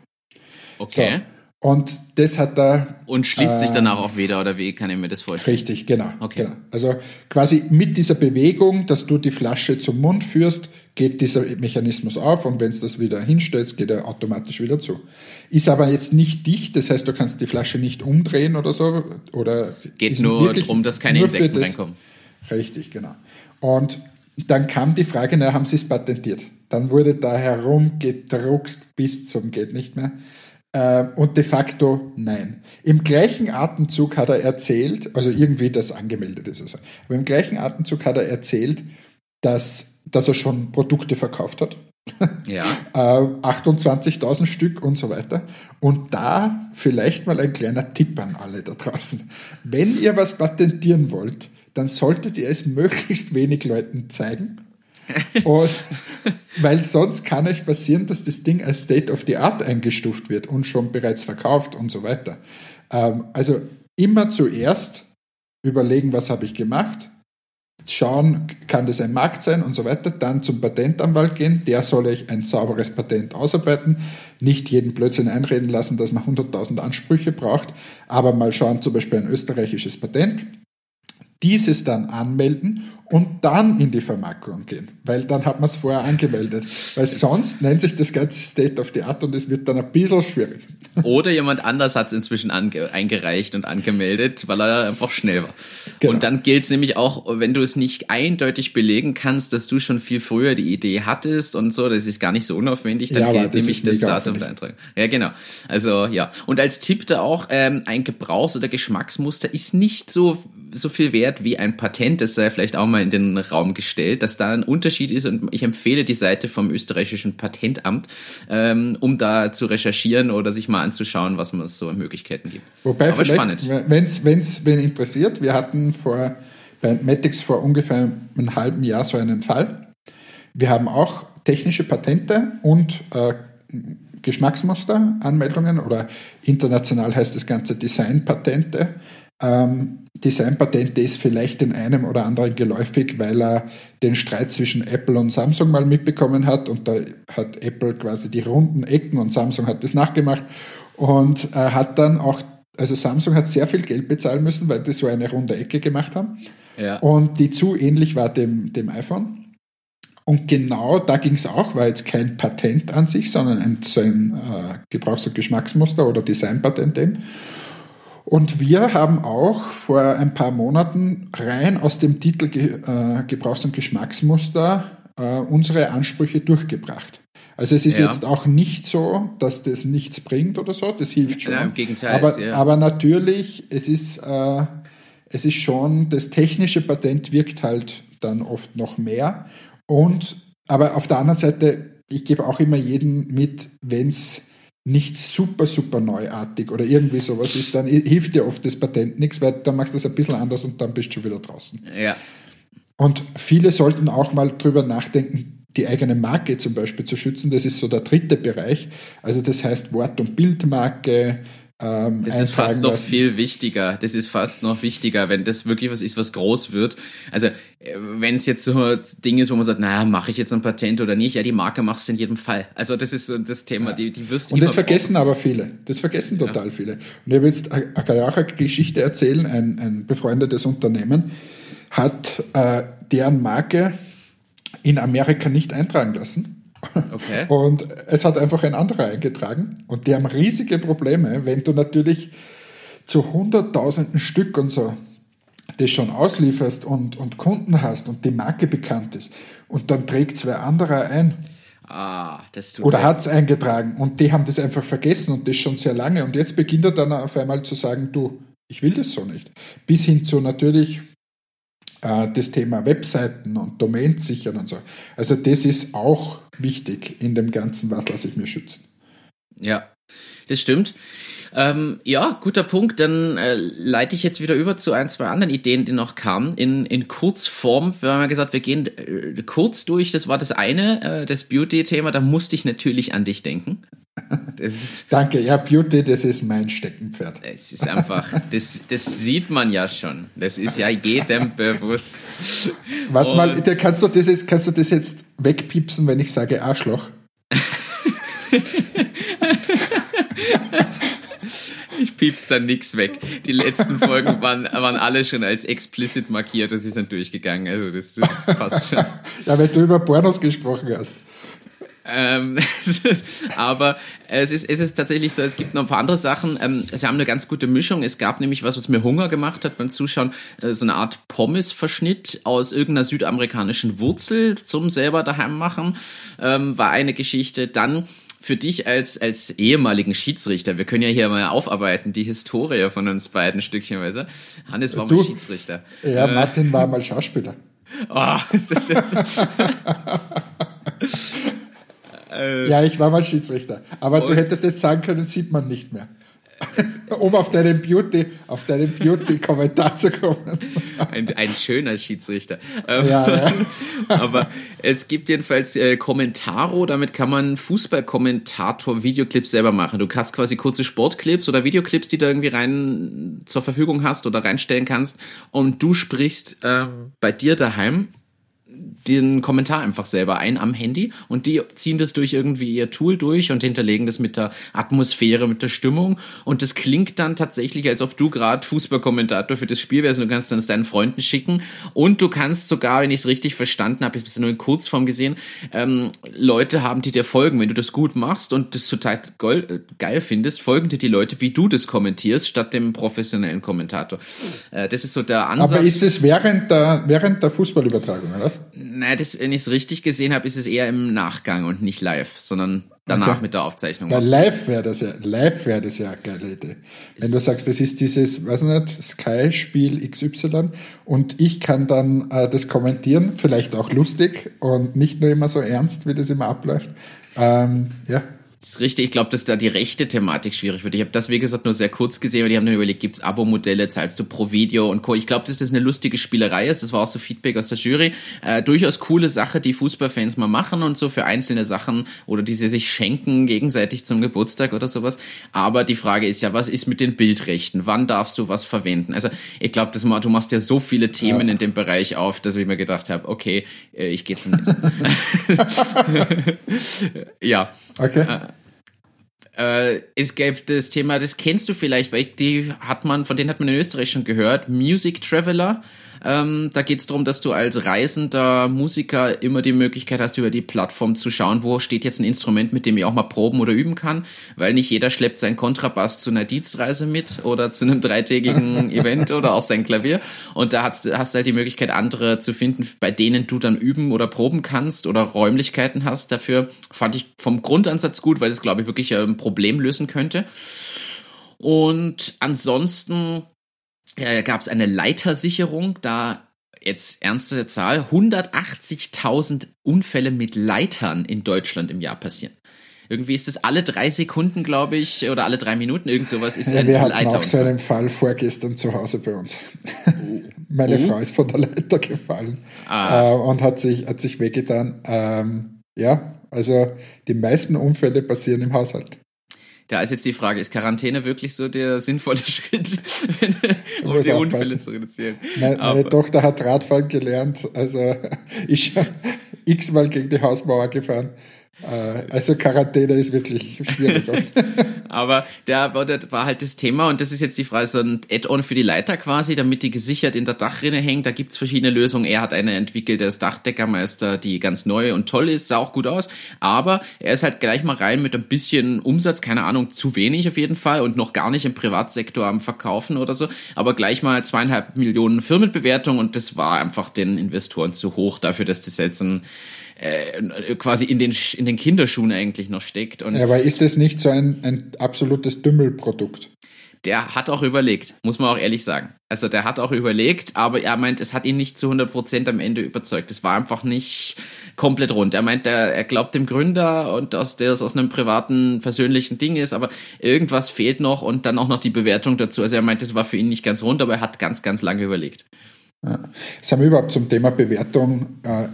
Okay. So. Und das hat er. Und schließt äh, sich danach auch wieder, oder wie kann ich mir das vorstellen? Richtig, genau. Okay. Genau. Also quasi mit dieser Bewegung, dass du die Flasche zum Mund führst, geht dieser Mechanismus auf und wenn es das wieder hinstellst, geht er automatisch wieder zu. Ist aber jetzt nicht dicht, das heißt, du kannst die Flasche nicht umdrehen oder so. Oder es geht nur darum, dass keine Insekten reinkommen. Richtig, genau. Und dann kam die Frage, na, haben Sie es patentiert? Dann wurde da herumgedruckst bis zum geht nicht mehr. Äh, und de facto nein. Im gleichen Atemzug hat er erzählt, also irgendwie das angemeldet ist, also, aber im gleichen Atemzug hat er erzählt, dass, dass er schon Produkte verkauft hat. Ja. 28.000 äh, Stück und so weiter. Und da vielleicht mal ein kleiner Tipp an alle da draußen. Wenn ihr was patentieren wollt, dann solltet ihr es möglichst wenig Leuten zeigen. Und, weil sonst kann euch passieren, dass das Ding als State of the Art eingestuft wird und schon bereits verkauft und so weiter. Ähm, also immer zuerst überlegen, was habe ich gemacht, schauen, kann das ein Markt sein und so weiter, dann zum Patentanwalt gehen, der soll euch ein sauberes Patent ausarbeiten, nicht jeden Blödsinn einreden lassen, dass man 100.000 Ansprüche braucht, aber mal schauen, zum Beispiel ein österreichisches Patent, dieses dann anmelden und dann in die Vermarktung gehen, weil dann hat man es vorher angemeldet. Weil sonst nennt sich das ganze State of the Art und es wird dann ein bisschen schwierig. Oder jemand anders hat es inzwischen eingereicht und angemeldet, weil er einfach schnell war. Genau. Und dann gilt es nämlich auch, wenn du es nicht eindeutig belegen kannst, dass du schon viel früher die Idee hattest und so, das ist gar nicht so unaufwendig, dann ja, gilt das nämlich das Datum der Eintragung. Ja, genau. Also ja. Und als Tipp da auch, ähm, ein Gebrauchs- oder Geschmacksmuster ist nicht so so viel wert wie ein Patent, das sei vielleicht auch mal in den Raum gestellt, dass da ein Unterschied ist und ich empfehle die Seite vom österreichischen Patentamt, ähm, um da zu recherchieren oder sich mal anzuschauen, was es so an Möglichkeiten gibt. Wobei Aber vielleicht, wenn es wen interessiert, wir hatten vor bei Matix vor ungefähr einem halben Jahr so einen Fall. Wir haben auch technische Patente und äh, Geschmacksmusteranmeldungen oder international heißt das Ganze Designpatente ähm, Designpatente ist vielleicht den einem oder anderen geläufig, weil er den Streit zwischen Apple und Samsung mal mitbekommen hat und da hat Apple quasi die runden Ecken und Samsung hat das nachgemacht und äh, hat dann auch, also Samsung hat sehr viel Geld bezahlen müssen, weil die so eine runde Ecke gemacht haben ja. und die zu ähnlich war dem, dem iPhone. Und genau da ging es auch, war jetzt kein Patent an sich, sondern ein, so ein äh, Gebrauchs- und Geschmacksmuster oder Designpatent eben. Und wir haben auch vor ein paar Monaten rein aus dem Titel äh, Gebrauchs- und Geschmacksmuster äh, unsere Ansprüche durchgebracht. Also es ist ja. jetzt auch nicht so, dass das nichts bringt oder so, das hilft schon. Ja, Im Gegenteil. Aber, ja. aber natürlich, es ist, äh, es ist schon, das technische Patent wirkt halt dann oft noch mehr. Und aber auf der anderen Seite, ich gebe auch immer jeden mit, wenn es nicht super, super neuartig oder irgendwie sowas ist, dann hilft dir oft das Patent nichts, weil dann machst du das ein bisschen anders und dann bist du schon wieder draußen. Ja. Und viele sollten auch mal drüber nachdenken, die eigene Marke zum Beispiel zu schützen. Das ist so der dritte Bereich. Also das heißt Wort- und Bildmarke, ähm, das ist fast noch lassen. viel wichtiger. Das ist fast noch wichtiger, wenn das wirklich was ist, was groß wird. Also äh, wenn es jetzt so ein Ding ist, wo man sagt, naja, mache ich jetzt ein Patent oder nicht? Ja, die Marke machst du in jedem Fall. Also das ist so das Thema, ja. die, die wirst du Und das vergessen brauchen. aber viele. Das vergessen total ja. viele. Und ich habe jetzt eine Geschichte erzählen. Ein, ein befreundetes Unternehmen hat äh, deren Marke in Amerika nicht eintragen lassen Okay. Und es hat einfach ein anderer eingetragen. Und die haben riesige Probleme, wenn du natürlich zu hunderttausenden Stück und so das schon auslieferst und, und Kunden hast und die Marke bekannt ist und dann trägt zwei andere ein. Ah, das tut Oder hat es eingetragen und die haben das einfach vergessen und das schon sehr lange. Und jetzt beginnt er dann auf einmal zu sagen, du, ich will das so nicht. Bis hin zu natürlich das Thema Webseiten und Domains sichern und so. Also das ist auch wichtig in dem Ganzen, was lasse ich mir schützen. Ja, das stimmt. Ähm, ja, guter Punkt. Dann äh, leite ich jetzt wieder über zu ein, zwei anderen Ideen, die noch kamen. In, in Kurzform. Wir haben ja gesagt, wir gehen äh, kurz durch. Das war das eine, äh, das Beauty-Thema. Da musste ich natürlich an dich denken. Danke, ja, Beauty, das ist mein Steckenpferd. Es ist einfach, das, das sieht man ja schon. Das ist ja jedem bewusst. Warte Und mal, kannst du, das jetzt, kannst du das jetzt wegpiepsen, wenn ich sage Arschloch? Ich piep's dann nix weg. Die letzten Folgen waren, waren alle schon als explicit markiert und sie sind durchgegangen. Also das, das passt schon. ja, wenn du über Pornos gesprochen hast. Ähm, aber es ist, es ist tatsächlich so, es gibt noch ein paar andere Sachen. Ähm, sie haben eine ganz gute Mischung. Es gab nämlich was, was mir Hunger gemacht hat beim Zuschauen, äh, so eine Art Pommes-Verschnitt aus irgendeiner südamerikanischen Wurzel zum selber daheim machen, ähm, war eine Geschichte. Dann für dich als, als ehemaligen Schiedsrichter, wir können ja hier mal aufarbeiten, die Historie von uns beiden stückchenweise. Hannes war du, mal Schiedsrichter. Ja, äh, Martin war mal Schauspieler. Oh, das ist jetzt. Äh, ja, ich war mal Schiedsrichter. Aber du hättest jetzt sagen können, sieht man nicht mehr. um auf deinen Beauty, auf deinen Beauty-Kommentar zu kommen. Ein, ein schöner Schiedsrichter. Ähm, ja, ja. Aber es gibt jedenfalls äh, Kommentaro, damit kann man Fußballkommentator-Videoclips selber machen. Du hast quasi kurze Sportclips oder Videoclips, die du irgendwie rein zur Verfügung hast oder reinstellen kannst. Und du sprichst ähm, bei dir daheim diesen Kommentar einfach selber ein am Handy und die ziehen das durch irgendwie ihr Tool durch und hinterlegen das mit der Atmosphäre, mit der Stimmung und das klingt dann tatsächlich, als ob du gerade Fußballkommentator für das Spiel wärst und du kannst dann es deinen Freunden schicken und du kannst sogar, wenn ich es richtig verstanden habe, ich habe es nur in Kurzform gesehen, ähm, Leute haben, die dir folgen, wenn du das gut machst und das total geil findest, folgen dir die Leute, wie du das kommentierst, statt dem professionellen Kommentator. Äh, das ist so der Ansatz. Aber ist es während der, während der Fußballübertragung, oder was? Naja, das, wenn ich es richtig gesehen habe, ist es eher im Nachgang und nicht live, sondern danach okay. mit der Aufzeichnung. Ja, live wäre das ja, live wäre das ja eine geile Idee. Wenn du sagst, das ist dieses, weiß nicht, Sky-Spiel XY und ich kann dann äh, das kommentieren, vielleicht auch lustig und nicht nur immer so ernst, wie das immer abläuft. Ähm, ja, das ist richtig. Ich glaube, dass da die rechte Thematik schwierig wird. Ich habe das, wie gesagt, nur sehr kurz gesehen, weil die haben dann überlegt, gibt's Abo-Modelle, zahlst du pro Video und Co. Ich glaube, dass das eine lustige Spielerei ist. Das war auch so Feedback aus der Jury. Äh, durchaus coole Sache, die Fußballfans mal machen und so für einzelne Sachen oder die sie sich schenken gegenseitig zum Geburtstag oder sowas. Aber die Frage ist ja, was ist mit den Bildrechten? Wann darfst du was verwenden? Also ich glaube, du machst ja so viele Themen ja. in dem Bereich auf, dass ich mir gedacht habe, okay, äh, ich gehe zum nächsten. ja. Okay. Äh, es gäbe das Thema, das kennst du vielleicht, weil die hat man, von denen hat man in Österreich schon gehört, Music Traveler. Ähm, da geht es darum, dass du als reisender Musiker immer die Möglichkeit hast, über die Plattform zu schauen, wo steht jetzt ein Instrument, mit dem ich auch mal proben oder üben kann, weil nicht jeder schleppt seinen Kontrabass zu einer Dienstreise mit oder zu einem dreitägigen Event oder auch sein Klavier. Und da hast, hast du halt die Möglichkeit, andere zu finden, bei denen du dann üben oder proben kannst oder Räumlichkeiten hast. Dafür fand ich vom Grundansatz gut, weil es, glaube ich, wirklich ein Problem lösen könnte. Und ansonsten äh, gab es eine Leitersicherung, da jetzt ernste Zahl, 180.000 Unfälle mit Leitern in Deutschland im Jahr passieren. Irgendwie ist es alle drei Sekunden, glaube ich, oder alle drei Minuten, irgend sowas ist ja, ein Wir hatten auch so einen Fall vorgestern zu Hause bei uns. Oh. Meine oh. Frau ist von der Leiter gefallen ah. äh, und hat sich, hat sich wehgetan. Ähm, ja, also die meisten Unfälle passieren im Haushalt. Da ist jetzt die Frage, ist Quarantäne wirklich so der sinnvolle Schritt, um die Unfälle zu reduzieren? Meine, meine Tochter hat Radfahren gelernt, also ich x-mal gegen die Hausmauer gefahren. Äh, also Quarantäne ist wirklich schwierig. Aber da war, halt das Thema und das ist jetzt die Frage, so ein Add-on für die Leiter quasi, damit die gesichert in der Dachrinne hängt. Da gibt's verschiedene Lösungen. Er hat eine entwickelt, der ist Dachdeckermeister, die ganz neu und toll ist, sah auch gut aus. Aber er ist halt gleich mal rein mit ein bisschen Umsatz, keine Ahnung, zu wenig auf jeden Fall und noch gar nicht im Privatsektor am Verkaufen oder so. Aber gleich mal zweieinhalb Millionen Firmenbewertung und das war einfach den Investoren zu hoch dafür, dass das jetzt ein äh, quasi in den, in den Kinderschuhen eigentlich noch steckt. Und ja, aber ist das nicht so ein, ein absolutes Dümmelprodukt? Der hat auch überlegt, muss man auch ehrlich sagen. Also der hat auch überlegt, aber er meint, es hat ihn nicht zu 100% am Ende überzeugt. Es war einfach nicht komplett rund. Er meint, er, er glaubt dem Gründer und dass der aus einem privaten, persönlichen Ding ist, aber irgendwas fehlt noch und dann auch noch die Bewertung dazu. Also er meint, es war für ihn nicht ganz rund, aber er hat ganz, ganz lange überlegt. Ja. Haben wir überhaupt zum Thema Bewertung äh,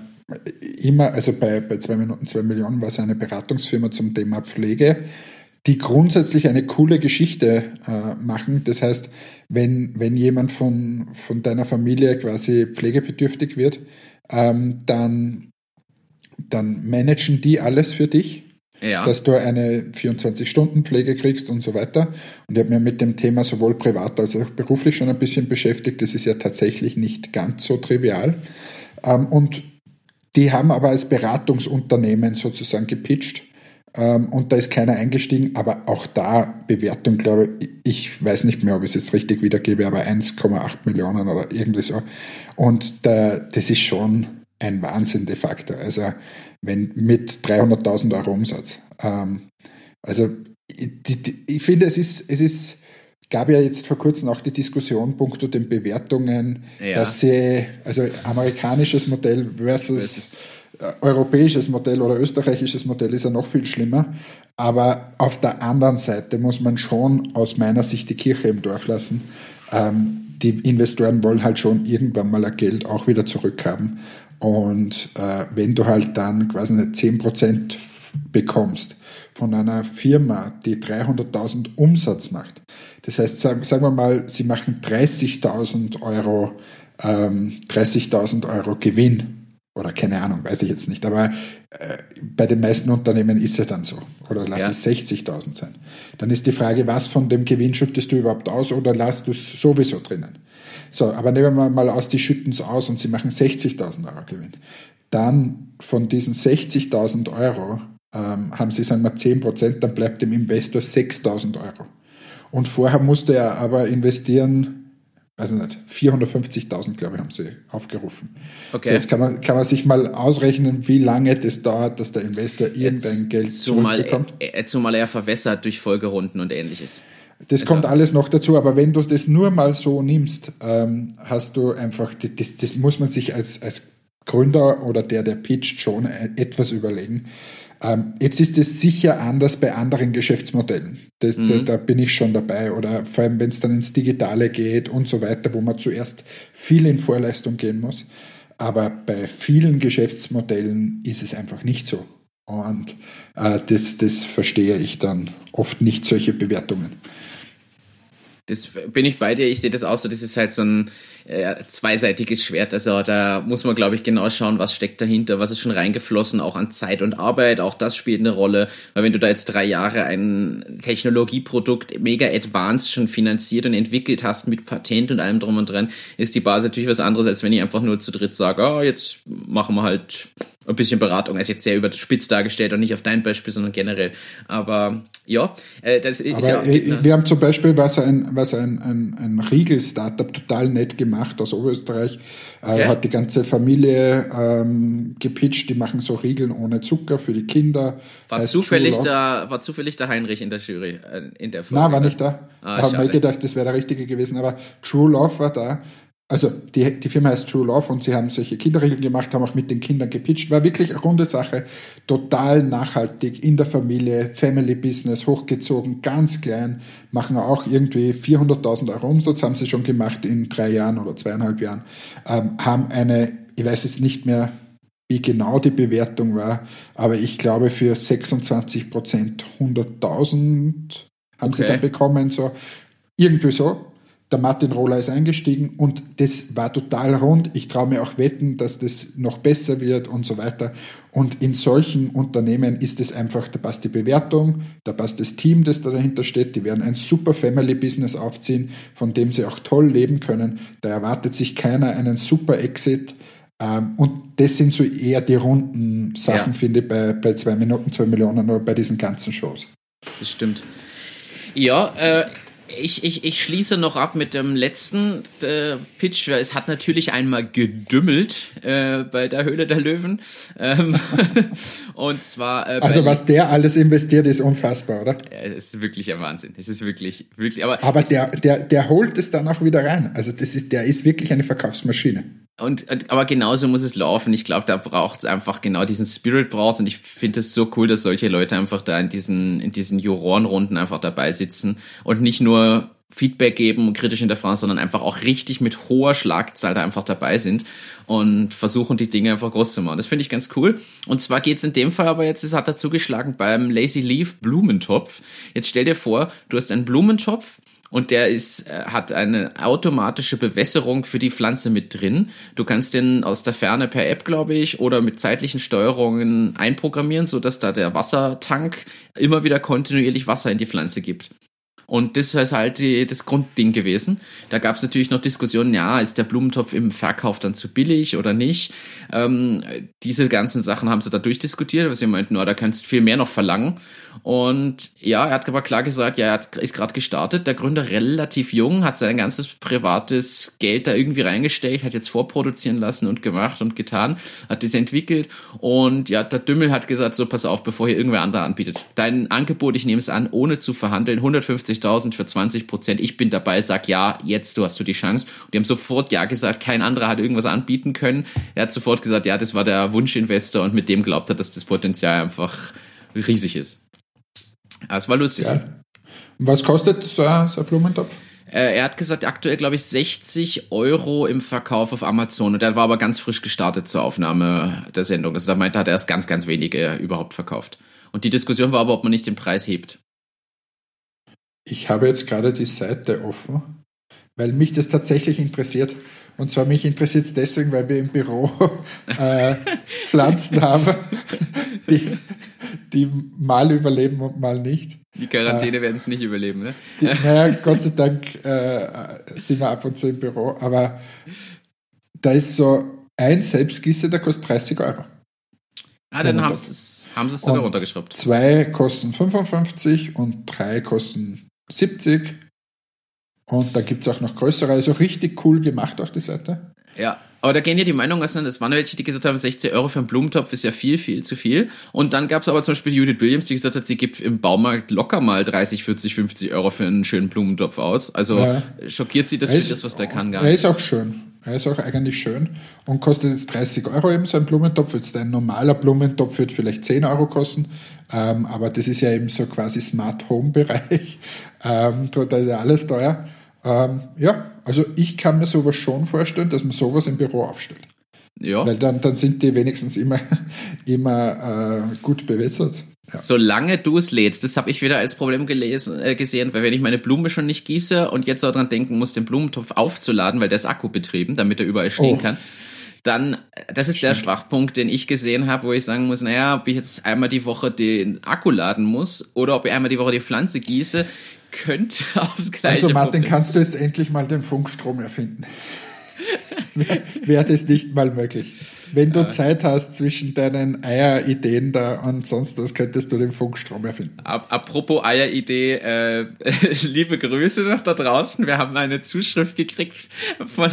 immer, also bei, bei zwei Minuten, zwei Millionen war es eine Beratungsfirma zum Thema Pflege, die grundsätzlich eine coole Geschichte äh, machen. Das heißt, wenn, wenn jemand von, von deiner Familie quasi pflegebedürftig wird, ähm, dann, dann managen die alles für dich. Ja. dass du eine 24-Stunden-Pflege kriegst und so weiter. Und ich habe mich mit dem Thema sowohl privat als auch beruflich schon ein bisschen beschäftigt. Das ist ja tatsächlich nicht ganz so trivial. Ähm, und die haben aber als Beratungsunternehmen sozusagen gepitcht. Ähm, und da ist keiner eingestiegen, aber auch da Bewertung, glaube ich, ich weiß nicht mehr, ob ich es jetzt richtig wiedergebe, aber 1,8 Millionen oder irgendwie so. Und da, das ist schon ein Wahnsinn de facto. Also wenn mit 300.000 Euro Umsatz. Ähm, also ich, ich finde, es ist, es ist gab ja jetzt vor kurzem auch die Diskussion punkto den Bewertungen, ja. dass sie, also amerikanisches Modell versus äh, europäisches Modell oder österreichisches Modell ist ja noch viel schlimmer. Aber auf der anderen Seite muss man schon aus meiner Sicht die Kirche im Dorf lassen. Ähm, die Investoren wollen halt schon irgendwann mal ihr Geld auch wieder zurückhaben. Und äh, wenn du halt dann quasi eine 10% bekommst von einer Firma, die 300.000 Umsatz macht, das heißt, sagen, sagen wir mal, Sie machen 30.000 Euro, ähm, 30.000 Euro Gewinn. Oder keine Ahnung, weiß ich jetzt nicht. Aber äh, bei den meisten Unternehmen ist es dann so. Oder lass ja. es 60.000 sein. Dann ist die Frage, was von dem Gewinn schüttest du überhaupt aus oder lässt du es sowieso drinnen? So, aber nehmen wir mal aus, die schütten es aus und sie machen 60.000 Euro Gewinn. Dann von diesen 60.000 Euro ähm, haben sie, sagen wir, 10 Prozent, dann bleibt dem Investor 6.000 Euro. Und vorher musste er aber investieren, weiß nicht, 450.000, glaube ich, haben sie aufgerufen. Okay. So jetzt kann man, kann man sich mal ausrechnen, wie lange das dauert, dass der Investor irgendein jetzt Geld zurückbekommt. Zumal, zumal er verwässert durch Folgerunden und ähnliches. Das also, kommt alles noch dazu, aber wenn du das nur mal so nimmst, ähm, hast du einfach, das, das muss man sich als, als Gründer oder der, der pitcht, schon etwas überlegen. Ähm, jetzt ist es sicher anders bei anderen Geschäftsmodellen. Das, mhm. da, da, bin ich schon dabei. Oder vor allem, wenn es dann ins Digitale geht und so weiter, wo man zuerst viel in Vorleistung gehen muss. Aber bei vielen Geschäftsmodellen ist es einfach nicht so. Und äh, das, das verstehe ich dann oft nicht, solche Bewertungen. Das bin ich bei dir. Ich sehe das auch so, das ist halt so ein äh, zweiseitiges Schwert. Also da muss man, glaube ich, genau schauen, was steckt dahinter, was ist schon reingeflossen, auch an Zeit und Arbeit. Auch das spielt eine Rolle. Weil wenn du da jetzt drei Jahre ein Technologieprodukt mega advanced schon finanziert und entwickelt hast mit Patent und allem drum und dran, ist die Basis natürlich was anderes, als wenn ich einfach nur zu dritt sage, oh, jetzt machen wir halt ein bisschen Beratung. Er ist jetzt sehr überspitzt dargestellt und nicht auf dein Beispiel, sondern generell. Aber ja, äh, das ist Aber ja. Äh, wir haben zum Beispiel was ein, was ein, ein, ein Riegel-Startup total nett gemacht aus Oberösterreich. Äh, Hat die ganze Familie ähm, gepitcht, die machen so Riegeln ohne Zucker für die Kinder. War zufällig da, war zufällig der Heinrich in der Jury, äh, in der Folge? Nein, war nicht da. Ah, da haben wir gedacht, das wäre der richtige gewesen, aber True Love war da also die, die Firma heißt True Love und sie haben solche Kinderregeln gemacht, haben auch mit den Kindern gepitcht. War wirklich eine runde Sache. Total nachhaltig, in der Familie, Family Business, hochgezogen, ganz klein. Machen auch irgendwie 400.000 Euro Umsatz, haben sie schon gemacht in drei Jahren oder zweieinhalb Jahren. Ähm, haben eine, ich weiß jetzt nicht mehr, wie genau die Bewertung war, aber ich glaube für 26 Prozent 100.000 haben okay. sie dann bekommen, so irgendwie so. Der Martin Roller ist eingestiegen und das war total rund. Ich traue mir auch wetten, dass das noch besser wird und so weiter. Und in solchen Unternehmen ist es einfach, da passt die Bewertung, da passt das Team, das da dahinter steht. Die werden ein super Family Business aufziehen, von dem sie auch toll leben können. Da erwartet sich keiner einen super Exit. Ähm, und das sind so eher die runden Sachen, ja. finde ich, bei, bei zwei Minuten, zwei Millionen oder bei diesen ganzen Shows. Das stimmt. Ja, äh, ich, ich, ich schließe noch ab mit dem letzten äh, Pitch. Es hat natürlich einmal gedümmelt äh, bei der Höhle der Löwen. Ähm, und zwar. Äh, also was der alles investiert, ist unfassbar, oder? Ja, es ist wirklich ein Wahnsinn. Es ist wirklich, wirklich. Aber, aber der, der, der holt es dann auch wieder rein. Also das ist, der ist wirklich eine Verkaufsmaschine. Und, aber genauso muss es laufen. Ich glaube, da braucht es einfach genau diesen Spirit braucht Und ich finde es so cool, dass solche Leute einfach da in diesen, in diesen Jurorenrunden einfach dabei sitzen und nicht nur Feedback geben und kritisch hinterfragen, sondern einfach auch richtig mit hoher Schlagzahl da einfach dabei sind und versuchen die Dinge einfach groß zu machen. Das finde ich ganz cool. Und zwar geht es in dem Fall aber jetzt, es hat dazu geschlagen beim Lazy Leaf Blumentopf. Jetzt stell dir vor, du hast einen Blumentopf, und der ist, äh, hat eine automatische Bewässerung für die Pflanze mit drin. Du kannst den aus der Ferne per App, glaube ich, oder mit zeitlichen Steuerungen einprogrammieren, so dass da der Wassertank immer wieder kontinuierlich Wasser in die Pflanze gibt. Und das ist halt die, das Grundding gewesen. Da gab es natürlich noch Diskussionen, ja, ist der Blumentopf im Verkauf dann zu billig oder nicht? Ähm, diese ganzen Sachen haben sie da durchdiskutiert, aber sie meinten, no, da kannst du viel mehr noch verlangen. Und ja, er hat aber klar gesagt, ja, er hat, ist gerade gestartet, der Gründer relativ jung, hat sein ganzes privates Geld da irgendwie reingesteckt, hat jetzt vorproduzieren lassen und gemacht und getan, hat das entwickelt und ja, der Dümmel hat gesagt, so pass auf, bevor hier irgendwer andere anbietet. Dein Angebot, ich nehme es an, ohne zu verhandeln, 150.000 für 20 Prozent, ich bin dabei, sag ja, jetzt du hast du die Chance. Und die haben sofort ja gesagt, kein anderer hat irgendwas anbieten können. Er hat sofort gesagt, ja, das war der Wunschinvestor und mit dem glaubt er, dass das Potenzial einfach riesig ist. Das war lustig. Ja. Was kostet so ein, so ein Blumentopf? Äh, er hat gesagt, aktuell glaube ich 60 Euro im Verkauf auf Amazon. Und der war aber ganz frisch gestartet zur Aufnahme der Sendung. Also da meinte, hat er erst ganz, ganz wenige überhaupt verkauft. Und die Diskussion war aber, ob man nicht den Preis hebt. Ich habe jetzt gerade die Seite offen, weil mich das tatsächlich interessiert. Und zwar mich interessiert es deswegen, weil wir im Büro äh, Pflanzen haben, die, die mal überleben und mal nicht. Die Quarantäne äh, werden es nicht überleben, ne? Die, naja, Gott sei Dank äh, sind wir ab und zu im Büro, aber da ist so ein Selbstgießer, der kostet 30 Euro. Ah, dann haben sie es sogar runtergeschraubt. Zwei kosten 55 und drei kosten 70 und da gibt es auch noch größere, also richtig cool gemacht auch die Seite. Ja, aber da gehen ja die Meinungen auseinander. Das waren welche, die gesagt haben, 60 Euro für einen Blumentopf ist ja viel, viel zu viel. Und dann gab es aber zum Beispiel Judith Williams, die gesagt hat, sie gibt im Baumarkt locker mal 30, 40, 50 Euro für einen schönen Blumentopf aus. Also ja. schockiert sie das für das, was der kann gar nicht. Er ist auch schön. Er ist auch eigentlich schön und kostet jetzt 30 Euro eben so ein Blumentopf. Jetzt ein normaler Blumentopf wird vielleicht 10 Euro kosten, ähm, aber das ist ja eben so quasi Smart Home Bereich. Ähm, da ist ja alles teuer. Ähm, ja, also ich kann mir sowas schon vorstellen, dass man sowas im Büro aufstellt. Ja. Weil dann, dann sind die wenigstens immer, immer äh, gut bewässert. Ja. Solange du es lädst, das habe ich wieder als Problem gelesen, äh, gesehen, weil wenn ich meine Blume schon nicht gieße und jetzt auch dran denken muss, den Blumentopf aufzuladen, weil der ist Akku betrieben, damit er überall stehen oh. kann, dann, das ist Stimmt. der Schwachpunkt, den ich gesehen habe, wo ich sagen muss, naja, ob ich jetzt einmal die Woche den Akku laden muss oder ob ich einmal die Woche die Pflanze gieße, könnte aufs gleiche Also Martin, Problem. kannst du jetzt endlich mal den Funkstrom erfinden? Wäre das nicht mal möglich? Wenn du Zeit hast zwischen deinen Eierideen da und sonst was, könntest du den Funkstrom erfinden. Apropos Eieridee, äh, liebe Grüße noch da draußen. Wir haben eine Zuschrift gekriegt von,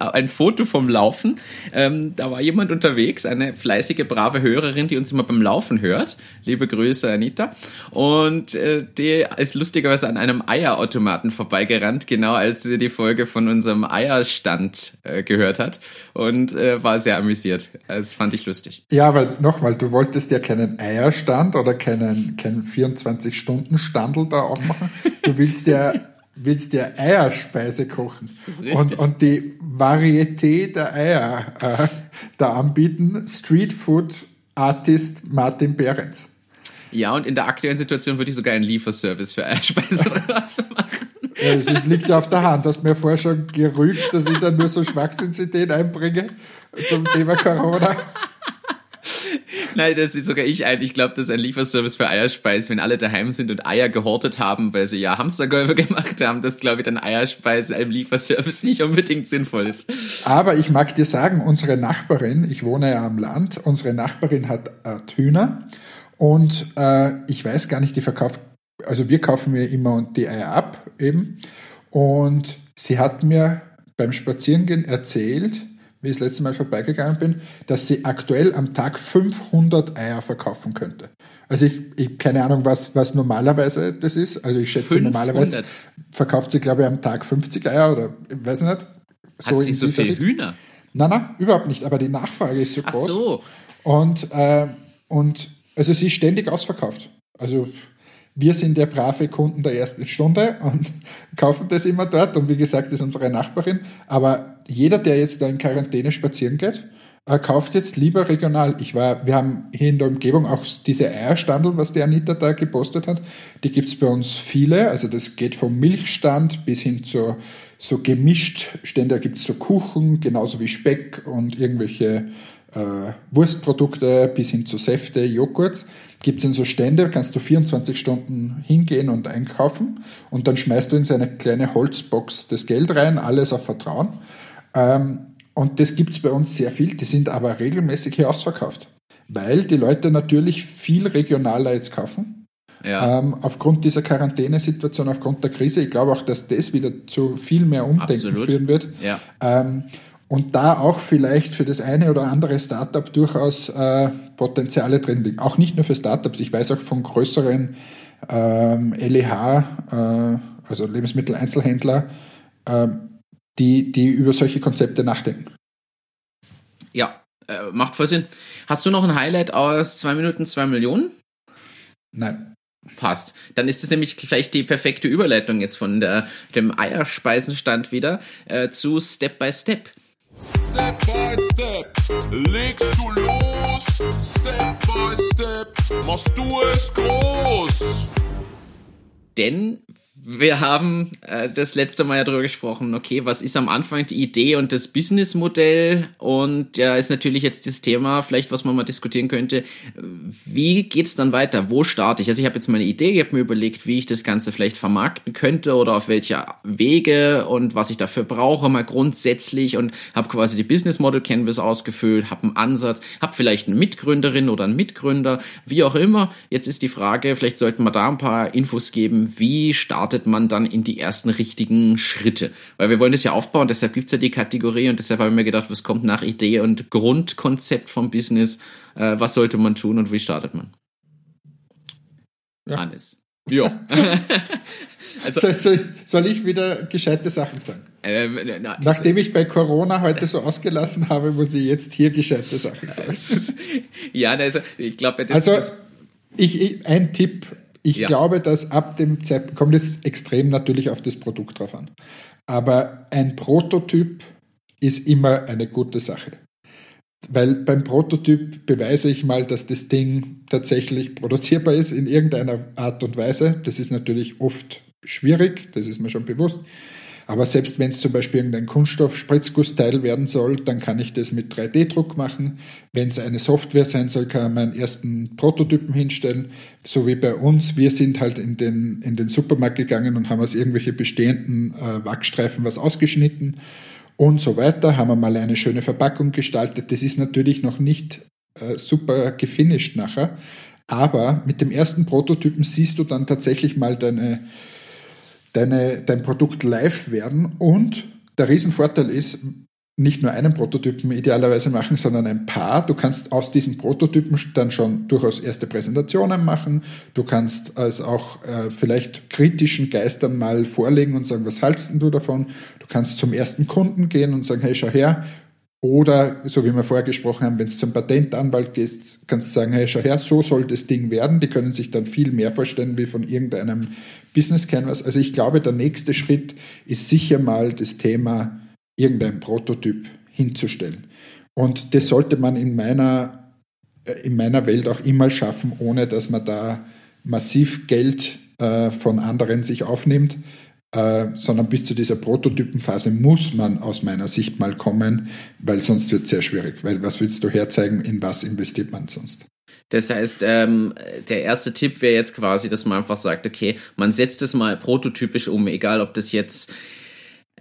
ein Foto vom Laufen. Ähm, da war jemand unterwegs, eine fleißige, brave Hörerin, die uns immer beim Laufen hört. Liebe Grüße, Anita. Und äh, die ist lustigerweise an einem Eierautomaten vorbeigerannt, genau als sie die Folge von unserem Eierstand äh, gehört hat. Und äh, war sehr amüsiert. Das fand ich lustig. Ja, aber nochmal, du wolltest ja keinen Eierstand oder keinen, keinen 24-Stunden-Standel da aufmachen. Du willst ja willst ja Eierspeise kochen. Und, und die Varieté der Eier äh, da anbieten. Street Food Artist Martin Behrens. Ja, und in der aktuellen Situation würde ich sogar einen Lieferservice für Eierspeise machen. Ja, es liegt ja auf der Hand. Du hast mir vorher schon gerügt, dass ich dann nur so Schwachsinnsideen einbringe zum Thema Corona. Nein, das ist sogar ich ein. Ich glaube, das ist ein Lieferservice für Eierspeis. Wenn alle daheim sind und Eier gehortet haben, weil sie ja Hamstergolfe gemacht haben, dass, glaube ich, dann Eierspeis einem Lieferservice nicht unbedingt sinnvoll ist. Aber ich mag dir sagen, unsere Nachbarin, ich wohne ja am Land, unsere Nachbarin hat äh, Hühner und äh, ich weiß gar nicht, die verkauft, also wir kaufen mir immer die Eier ab eben. Und sie hat mir beim Spazierengehen erzählt, wie ich das letzte Mal vorbeigegangen bin, dass sie aktuell am Tag 500 Eier verkaufen könnte. Also ich, ich keine Ahnung, was, was normalerweise das ist. Also ich schätze 500. normalerweise verkauft sie, glaube ich, am Tag 50 Eier oder ich weiß nicht. So Hat sie so viele Hühner? Nein, nein, überhaupt nicht. Aber die Nachfrage ist so groß. Ach so. Und, äh, und also sie ist ständig ausverkauft. Also wir sind ja brave Kunden der ersten Stunde und kaufen das immer dort. Und wie gesagt, das ist unsere Nachbarin. Aber jeder, der jetzt da in Quarantäne spazieren geht, äh, kauft jetzt lieber regional. Ich war, wir haben hier in der Umgebung auch diese Eierstandel, was die Anita da gepostet hat. Die gibt's bei uns viele. Also das geht vom Milchstand bis hin zu so gemischt Stände. Da gibt's so Kuchen, genauso wie Speck und irgendwelche äh, Wurstprodukte bis hin zu Säfte, Joghurts. Gibt es in so Stände, kannst du 24 Stunden hingehen und einkaufen und dann schmeißt du in seine kleine Holzbox das Geld rein, alles auf Vertrauen. Ähm, und das gibt es bei uns sehr viel, die sind aber regelmäßig hier ausverkauft, weil die Leute natürlich viel regionaler jetzt kaufen. Ja. Ähm, aufgrund dieser Quarantänesituation, aufgrund der Krise, ich glaube auch, dass das wieder zu viel mehr Umdenken Absolut. führen wird. Ja. Ähm, und da auch vielleicht für das eine oder andere Startup durchaus äh, Potenziale drin liegen. Auch nicht nur für Startups, ich weiß auch von größeren ähm, LEH, äh, also Lebensmitteleinzelhändler, äh, die, die über solche Konzepte nachdenken. Ja, äh, macht voll Sinn. Hast du noch ein Highlight aus 2 Minuten 2 Millionen? Nein. Passt. Dann ist das nämlich vielleicht die perfekte Überleitung jetzt von der, dem Eierspeisenstand wieder äh, zu Step by Step. Step by Step legst du los. Step by Step machst du es groß. Denn wir haben äh, das letzte Mal ja darüber gesprochen, okay, was ist am Anfang die Idee und das Businessmodell? Und ja, ist natürlich jetzt das Thema, vielleicht was man mal diskutieren könnte, wie geht's dann weiter? Wo starte ich? Also ich habe jetzt meine Idee, ich habe mir überlegt, wie ich das Ganze vielleicht vermarkten könnte oder auf welche Wege und was ich dafür brauche, mal grundsätzlich und habe quasi die Business Model Canvas ausgefüllt, habe einen Ansatz, habe vielleicht eine Mitgründerin oder einen Mitgründer, wie auch immer. Jetzt ist die Frage, vielleicht sollten wir da ein paar Infos geben, wie startet startet man dann in die ersten richtigen Schritte. Weil wir wollen das ja aufbauen, deshalb gibt's ja die Kategorie und deshalb habe ich mir gedacht, was kommt nach Idee und Grundkonzept vom Business, äh, was sollte man tun und wie startet man? Ja. Hannes. Ja. also, soll, soll, soll, ich wieder gescheite Sachen sagen? Ähm, na, Nachdem ich bei Corona heute so ausgelassen habe, muss ich jetzt hier gescheite Sachen sagen. ja, also ich glaube, das Also ich, ich, ein Tipp ich ja. glaube, dass ab dem Zeitpunkt, kommt jetzt extrem natürlich auf das Produkt drauf an, aber ein Prototyp ist immer eine gute Sache. Weil beim Prototyp beweise ich mal, dass das Ding tatsächlich produzierbar ist in irgendeiner Art und Weise. Das ist natürlich oft schwierig, das ist mir schon bewusst. Aber selbst wenn es zum Beispiel irgendein Kunststoff-Spritzgussteil werden soll, dann kann ich das mit 3D-Druck machen. Wenn es eine Software sein soll, kann man einen ersten Prototypen hinstellen. So wie bei uns. Wir sind halt in den, in den Supermarkt gegangen und haben aus irgendwelche bestehenden äh, Wachstreifen was ausgeschnitten und so weiter. Haben wir mal eine schöne Verpackung gestaltet. Das ist natürlich noch nicht äh, super gefinisht nachher. Aber mit dem ersten Prototypen siehst du dann tatsächlich mal deine deine, dein Produkt live werden. Und der Riesenvorteil ist, nicht nur einen Prototypen idealerweise machen, sondern ein paar. Du kannst aus diesen Prototypen dann schon durchaus erste Präsentationen machen. Du kannst es auch äh, vielleicht kritischen Geistern mal vorlegen und sagen, was hältst du davon? Du kannst zum ersten Kunden gehen und sagen, hey, schau her, oder, so wie wir vorher gesprochen haben, wenn du zum Patentanwalt gehst, kannst du sagen, hey, schau her, so soll das Ding werden. Die können sich dann viel mehr vorstellen wie von irgendeinem Business Canvas. Also ich glaube, der nächste Schritt ist sicher mal das Thema irgendein Prototyp hinzustellen. Und das sollte man in meiner, äh, in meiner Welt auch immer schaffen, ohne dass man da massiv Geld äh, von anderen sich aufnimmt, äh, sondern bis zu dieser Prototypenphase muss man aus meiner Sicht mal kommen, weil sonst wird es sehr schwierig. Weil was willst du herzeigen, in was investiert man sonst? Das heißt, ähm, der erste Tipp wäre jetzt quasi, dass man einfach sagt, okay, man setzt es mal prototypisch um, egal ob das jetzt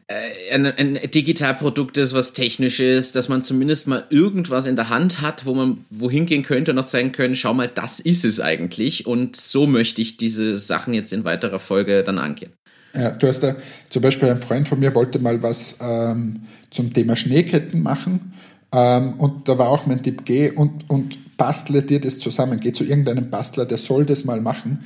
äh, ein, ein Digitalprodukt ist, was technisch ist, dass man zumindest mal irgendwas in der Hand hat, wo man wohin gehen könnte und noch zeigen können, schau mal, das ist es eigentlich und so möchte ich diese Sachen jetzt in weiterer Folge dann angehen. Ja, du hast da zum Beispiel ein Freund von mir wollte mal was ähm, zum Thema Schneeketten machen. Ähm, und da war auch mein Tipp, geh und, und bastle dir das zusammen, geh zu irgendeinem Bastler, der soll das mal machen.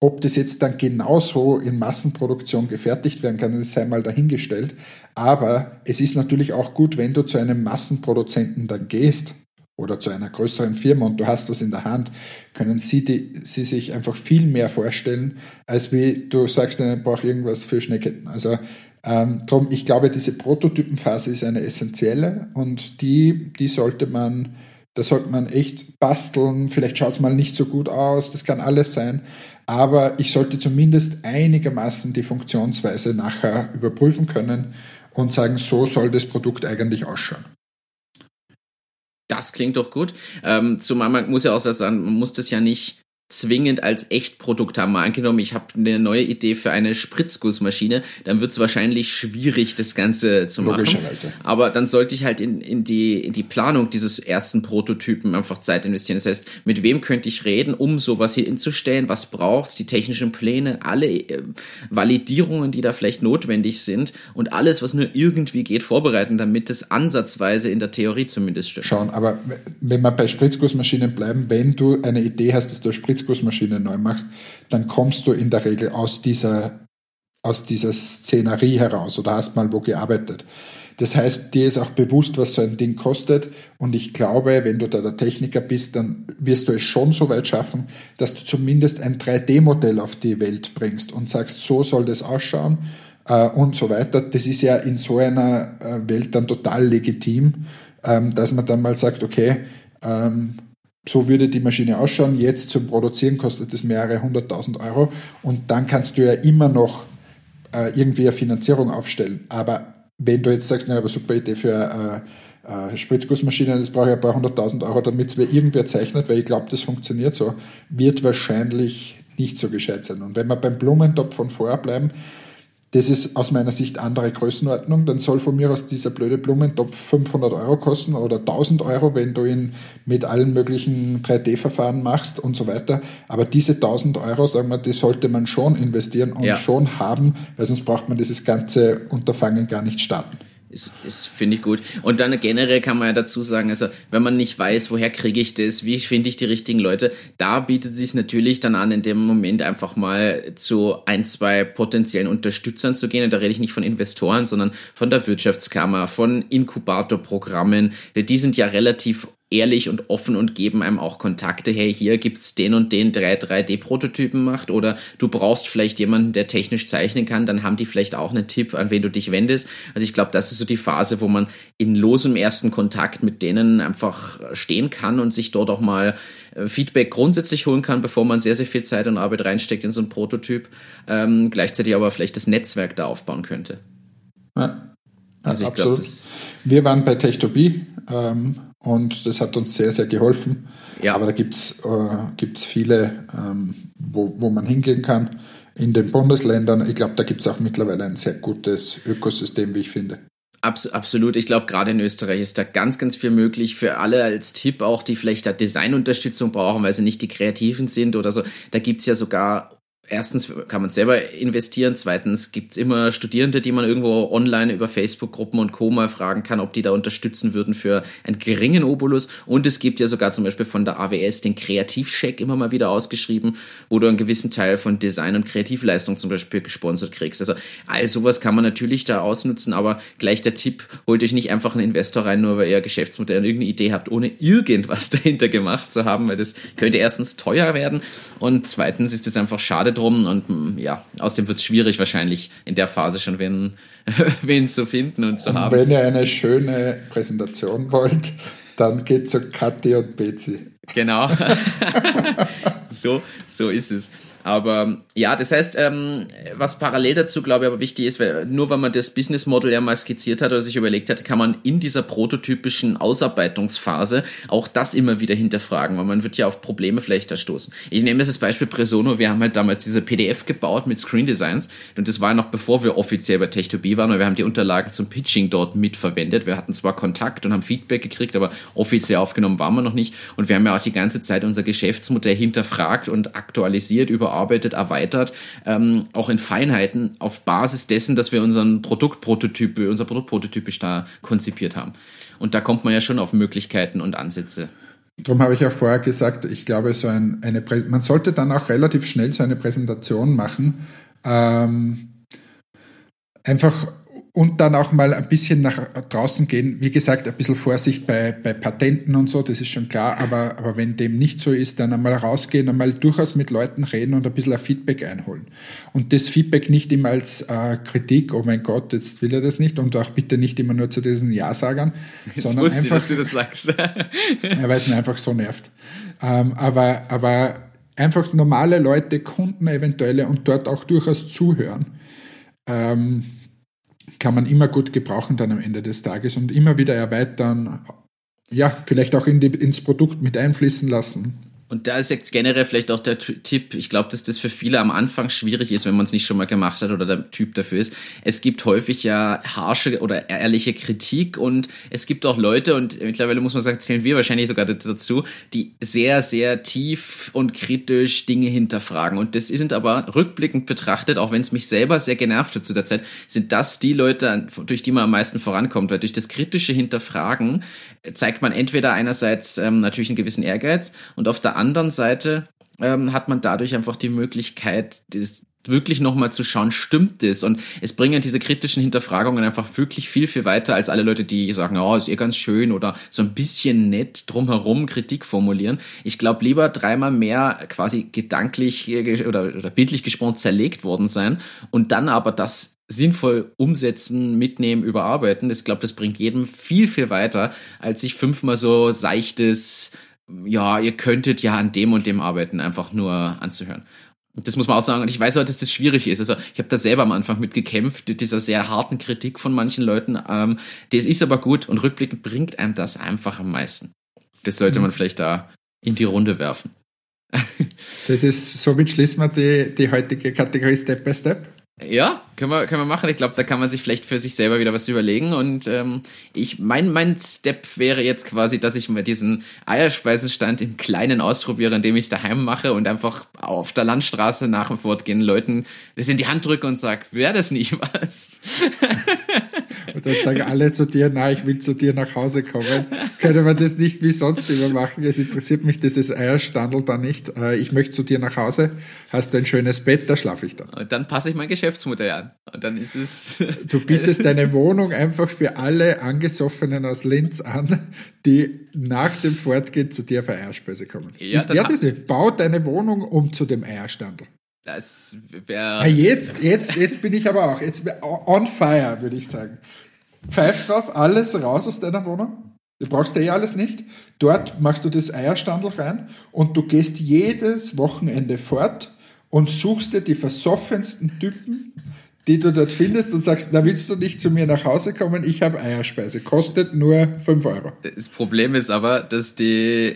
Ob das jetzt dann genauso in Massenproduktion gefertigt werden kann, das sei mal dahingestellt. Aber es ist natürlich auch gut, wenn du zu einem Massenproduzenten dann gehst oder zu einer größeren Firma und du hast das in der Hand, können sie, die, sie sich einfach viel mehr vorstellen, als wie du sagst, ich brauche irgendwas für Schneeketten. Also ähm, drum, ich glaube, diese Prototypenphase ist eine essentielle und die, die sollte man da sollte man echt basteln, vielleicht schaut es mal nicht so gut aus, das kann alles sein, aber ich sollte zumindest einigermaßen die Funktionsweise nachher überprüfen können und sagen, so soll das Produkt eigentlich ausschauen. Das klingt doch gut. Ähm, zumal man muss ja auch sagen, man muss das ja nicht zwingend als Echtprodukt haben. Mal angenommen, ich habe eine neue Idee für eine Spritzgussmaschine, dann wird es wahrscheinlich schwierig, das Ganze zu machen. Aber dann sollte ich halt in, in, die, in die Planung dieses ersten Prototypen einfach Zeit investieren. Das heißt, mit wem könnte ich reden, um sowas hier hinzustellen? Was braucht's? Die technischen Pläne, alle äh, Validierungen, die da vielleicht notwendig sind und alles, was nur irgendwie geht, vorbereiten, damit es ansatzweise in der Theorie zumindest stimmt. Schauen, aber wenn wir bei Spritzgussmaschinen bleiben, wenn du eine Idee hast, dass du eine Spritzgussmaschine neu machst, dann kommst du in der Regel aus dieser, aus dieser Szenerie heraus oder hast mal wo gearbeitet. Das heißt, dir ist auch bewusst, was so ein Ding kostet. Und ich glaube, wenn du da der Techniker bist, dann wirst du es schon so weit schaffen, dass du zumindest ein 3D-Modell auf die Welt bringst und sagst, so soll das ausschauen äh, und so weiter. Das ist ja in so einer äh, Welt dann total legitim, ähm, dass man dann mal sagt, okay, ähm, so würde die Maschine ausschauen. Jetzt zum Produzieren kostet es mehrere hunderttausend Euro und dann kannst du ja immer noch äh, irgendwie eine Finanzierung aufstellen. Aber wenn du jetzt sagst, naja, aber super Idee für äh, äh, Spritzgussmaschine, das brauche ich ein paar hunderttausend Euro, damit es mir irgendwer zeichnet, weil ich glaube, das funktioniert so, wird wahrscheinlich nicht so gescheit sein. Und wenn wir beim Blumentopf von vorher bleiben, das ist aus meiner Sicht andere Größenordnung. Dann soll von mir aus dieser blöde Blumentopf 500 Euro kosten oder 1000 Euro, wenn du ihn mit allen möglichen 3D-Verfahren machst und so weiter. Aber diese 1000 Euro, sagen wir, die sollte man schon investieren und ja. schon haben, weil sonst braucht man dieses ganze Unterfangen gar nicht starten. Ist, ist finde ich gut. Und dann generell kann man ja dazu sagen, also wenn man nicht weiß, woher kriege ich das, wie finde ich die richtigen Leute, da bietet es sich natürlich dann an, in dem Moment einfach mal zu ein, zwei potenziellen Unterstützern zu gehen. Und da rede ich nicht von Investoren, sondern von der Wirtschaftskammer, von Inkubatorprogrammen. Die sind ja relativ ehrlich und offen und geben einem auch Kontakte. Hey, hier gibt's den und den 3D-Prototypen macht oder du brauchst vielleicht jemanden, der technisch zeichnen kann, dann haben die vielleicht auch einen Tipp, an wen du dich wendest. Also ich glaube, das ist so die Phase, wo man in losem ersten Kontakt mit denen einfach stehen kann und sich dort auch mal äh, Feedback grundsätzlich holen kann, bevor man sehr, sehr viel Zeit und Arbeit reinsteckt in so ein Prototyp, ähm, gleichzeitig aber vielleicht das Netzwerk da aufbauen könnte. Ja. Also ich glaube, wir waren bei Techtopie ähm, und das hat uns sehr, sehr geholfen. Ja. Aber da gibt es äh, viele, ähm, wo, wo man hingehen kann in den Bundesländern. Ich glaube, da gibt es auch mittlerweile ein sehr gutes Ökosystem, wie ich finde. Abs absolut. Ich glaube, gerade in Österreich ist da ganz, ganz viel möglich für alle als Tipp, auch die vielleicht da Designunterstützung brauchen, weil sie nicht die Kreativen sind oder so. Da gibt's ja sogar erstens kann man selber investieren, zweitens gibt's immer Studierende, die man irgendwo online über Facebook-Gruppen und Co. mal fragen kann, ob die da unterstützen würden für einen geringen Obolus. Und es gibt ja sogar zum Beispiel von der AWS den Kreativcheck immer mal wieder ausgeschrieben, wo du einen gewissen Teil von Design- und Kreativleistung zum Beispiel gesponsert kriegst. Also all sowas kann man natürlich da ausnutzen, aber gleich der Tipp, holt euch nicht einfach einen Investor rein, nur weil ihr Geschäftsmodell und irgendeine Idee habt, ohne irgendwas dahinter gemacht zu haben, weil das könnte erstens teuer werden und zweitens ist es einfach schade, drum und mm, ja, außerdem wird es schwierig wahrscheinlich in der Phase schon, wen, wen zu finden und zu und haben. Wenn ihr eine schöne Präsentation wollt, dann geht zu Kathi und Betsy. Genau. so, so ist es. Aber ja, das heißt, ähm, was parallel dazu, glaube ich, aber wichtig ist, weil nur wenn man das Business Model ja mal skizziert hat oder sich überlegt hat, kann man in dieser prototypischen Ausarbeitungsphase auch das immer wieder hinterfragen, weil man wird ja auf Probleme vielleicht da stoßen. Ich nehme das als Beispiel Presono. Wir haben halt damals diese PDF gebaut mit Screen Designs und das war noch bevor wir offiziell bei Tech2B waren, weil wir haben die Unterlagen zum Pitching dort mitverwendet. Wir hatten zwar Kontakt und haben Feedback gekriegt, aber offiziell aufgenommen waren wir noch nicht und wir haben ja auch die ganze Zeit unser Geschäftsmodell hinterfragt und aktualisiert über überarbeitet, erweitert, ähm, auch in Feinheiten auf Basis dessen, dass wir unseren Produktprototyp, unser Produktprototypisch da konzipiert haben. Und da kommt man ja schon auf Möglichkeiten und Ansätze. Darum habe ich auch vorher gesagt, ich glaube, so ein, eine man sollte dann auch relativ schnell so eine Präsentation machen. Ähm, einfach und dann auch mal ein bisschen nach draußen gehen. Wie gesagt, ein bisschen Vorsicht bei, bei Patenten und so, das ist schon klar. Aber, aber wenn dem nicht so ist, dann einmal rausgehen, einmal durchaus mit Leuten reden und ein bisschen ein Feedback einholen. Und das Feedback nicht immer als äh, Kritik, oh mein Gott, jetzt will er das nicht. Und auch bitte nicht immer nur zu diesen Ja-Sagern. sondern wusste einfach, ich, dass du das sagst. ja, weil es mir einfach so nervt. Ähm, aber, aber einfach normale Leute, Kunden eventuelle und dort auch durchaus zuhören. Ähm, kann man immer gut gebrauchen dann am Ende des Tages und immer wieder erweitern, ja, vielleicht auch in die, ins Produkt mit einfließen lassen. Und da ist jetzt generell vielleicht auch der Tipp, ich glaube, dass das für viele am Anfang schwierig ist, wenn man es nicht schon mal gemacht hat oder der Typ dafür ist. Es gibt häufig ja harsche oder ehrliche Kritik und es gibt auch Leute, und mittlerweile muss man sagen, zählen wir wahrscheinlich sogar dazu, die sehr, sehr tief und kritisch Dinge hinterfragen. Und das sind aber rückblickend betrachtet, auch wenn es mich selber sehr genervt hat zu der Zeit, sind das die Leute, durch die man am meisten vorankommt, weil durch das kritische Hinterfragen zeigt man entweder einerseits ähm, natürlich einen gewissen Ehrgeiz und auf der anderen Seite ähm, hat man dadurch einfach die Möglichkeit, das wirklich nochmal zu schauen, stimmt das? Und es bringen diese kritischen Hinterfragungen einfach wirklich viel, viel weiter als alle Leute, die sagen, oh, ist eh ganz schön oder so ein bisschen nett drumherum Kritik formulieren. Ich glaube, lieber dreimal mehr quasi gedanklich oder, oder bildlich gesprochen zerlegt worden sein und dann aber das sinnvoll umsetzen, mitnehmen, überarbeiten. Ich glaube, das bringt jedem viel, viel weiter, als sich fünfmal so seichtes, ja, ihr könntet ja an dem und dem arbeiten, einfach nur anzuhören. Und das muss man auch sagen. Und ich weiß auch, dass das schwierig ist. Also ich habe da selber am Anfang mit gekämpft, dieser sehr harten Kritik von manchen Leuten. Ähm, das ist aber gut und rückblickend bringt einem das einfach am meisten. Das sollte man vielleicht da in die Runde werfen. das ist, somit schließen wir die, die heutige Kategorie Step by Step. Ja, können wir, können wir machen. Ich glaube, da kann man sich vielleicht für sich selber wieder was überlegen. Und ähm, ich, mein, mein Step wäre jetzt quasi, dass ich mir diesen Eierspeisenstand im Kleinen ausprobiere, indem ich daheim mache und einfach auf der Landstraße nach und fortgehen Leuten das in die Hand drücke und sage, wäre das nicht was? und dann sagen alle zu dir, na, ich will zu dir nach Hause kommen. Können wir das nicht wie sonst immer machen? Es interessiert mich dieses Eierstandel da nicht. Äh, ich möchte zu dir nach Hause. Hast du ein schönes Bett, da schlafe ich dann. Und dann passe ich mein Geschäft Geschäftsmodell an. Und dann ist es. Du bietest deine Wohnung einfach für alle Angesoffenen aus Linz an, die nach dem Fortgehen zu dir für Eierspeise kommen. Ja, ist das nicht? Bau deine Wohnung um zu dem Eierstandel. Das wäre. Jetzt, jetzt, jetzt bin ich aber auch. Jetzt on fire, würde ich sagen. Pfeif drauf, alles raus aus deiner Wohnung. Du brauchst eh alles nicht. Dort machst du das Eierstandel rein und du gehst jedes Wochenende fort und suchst dir die versoffensten Typen, die du dort findest und sagst, na willst du nicht zu mir nach Hause kommen? Ich habe Eierspeise. Kostet nur 5 Euro. Das Problem ist aber, dass die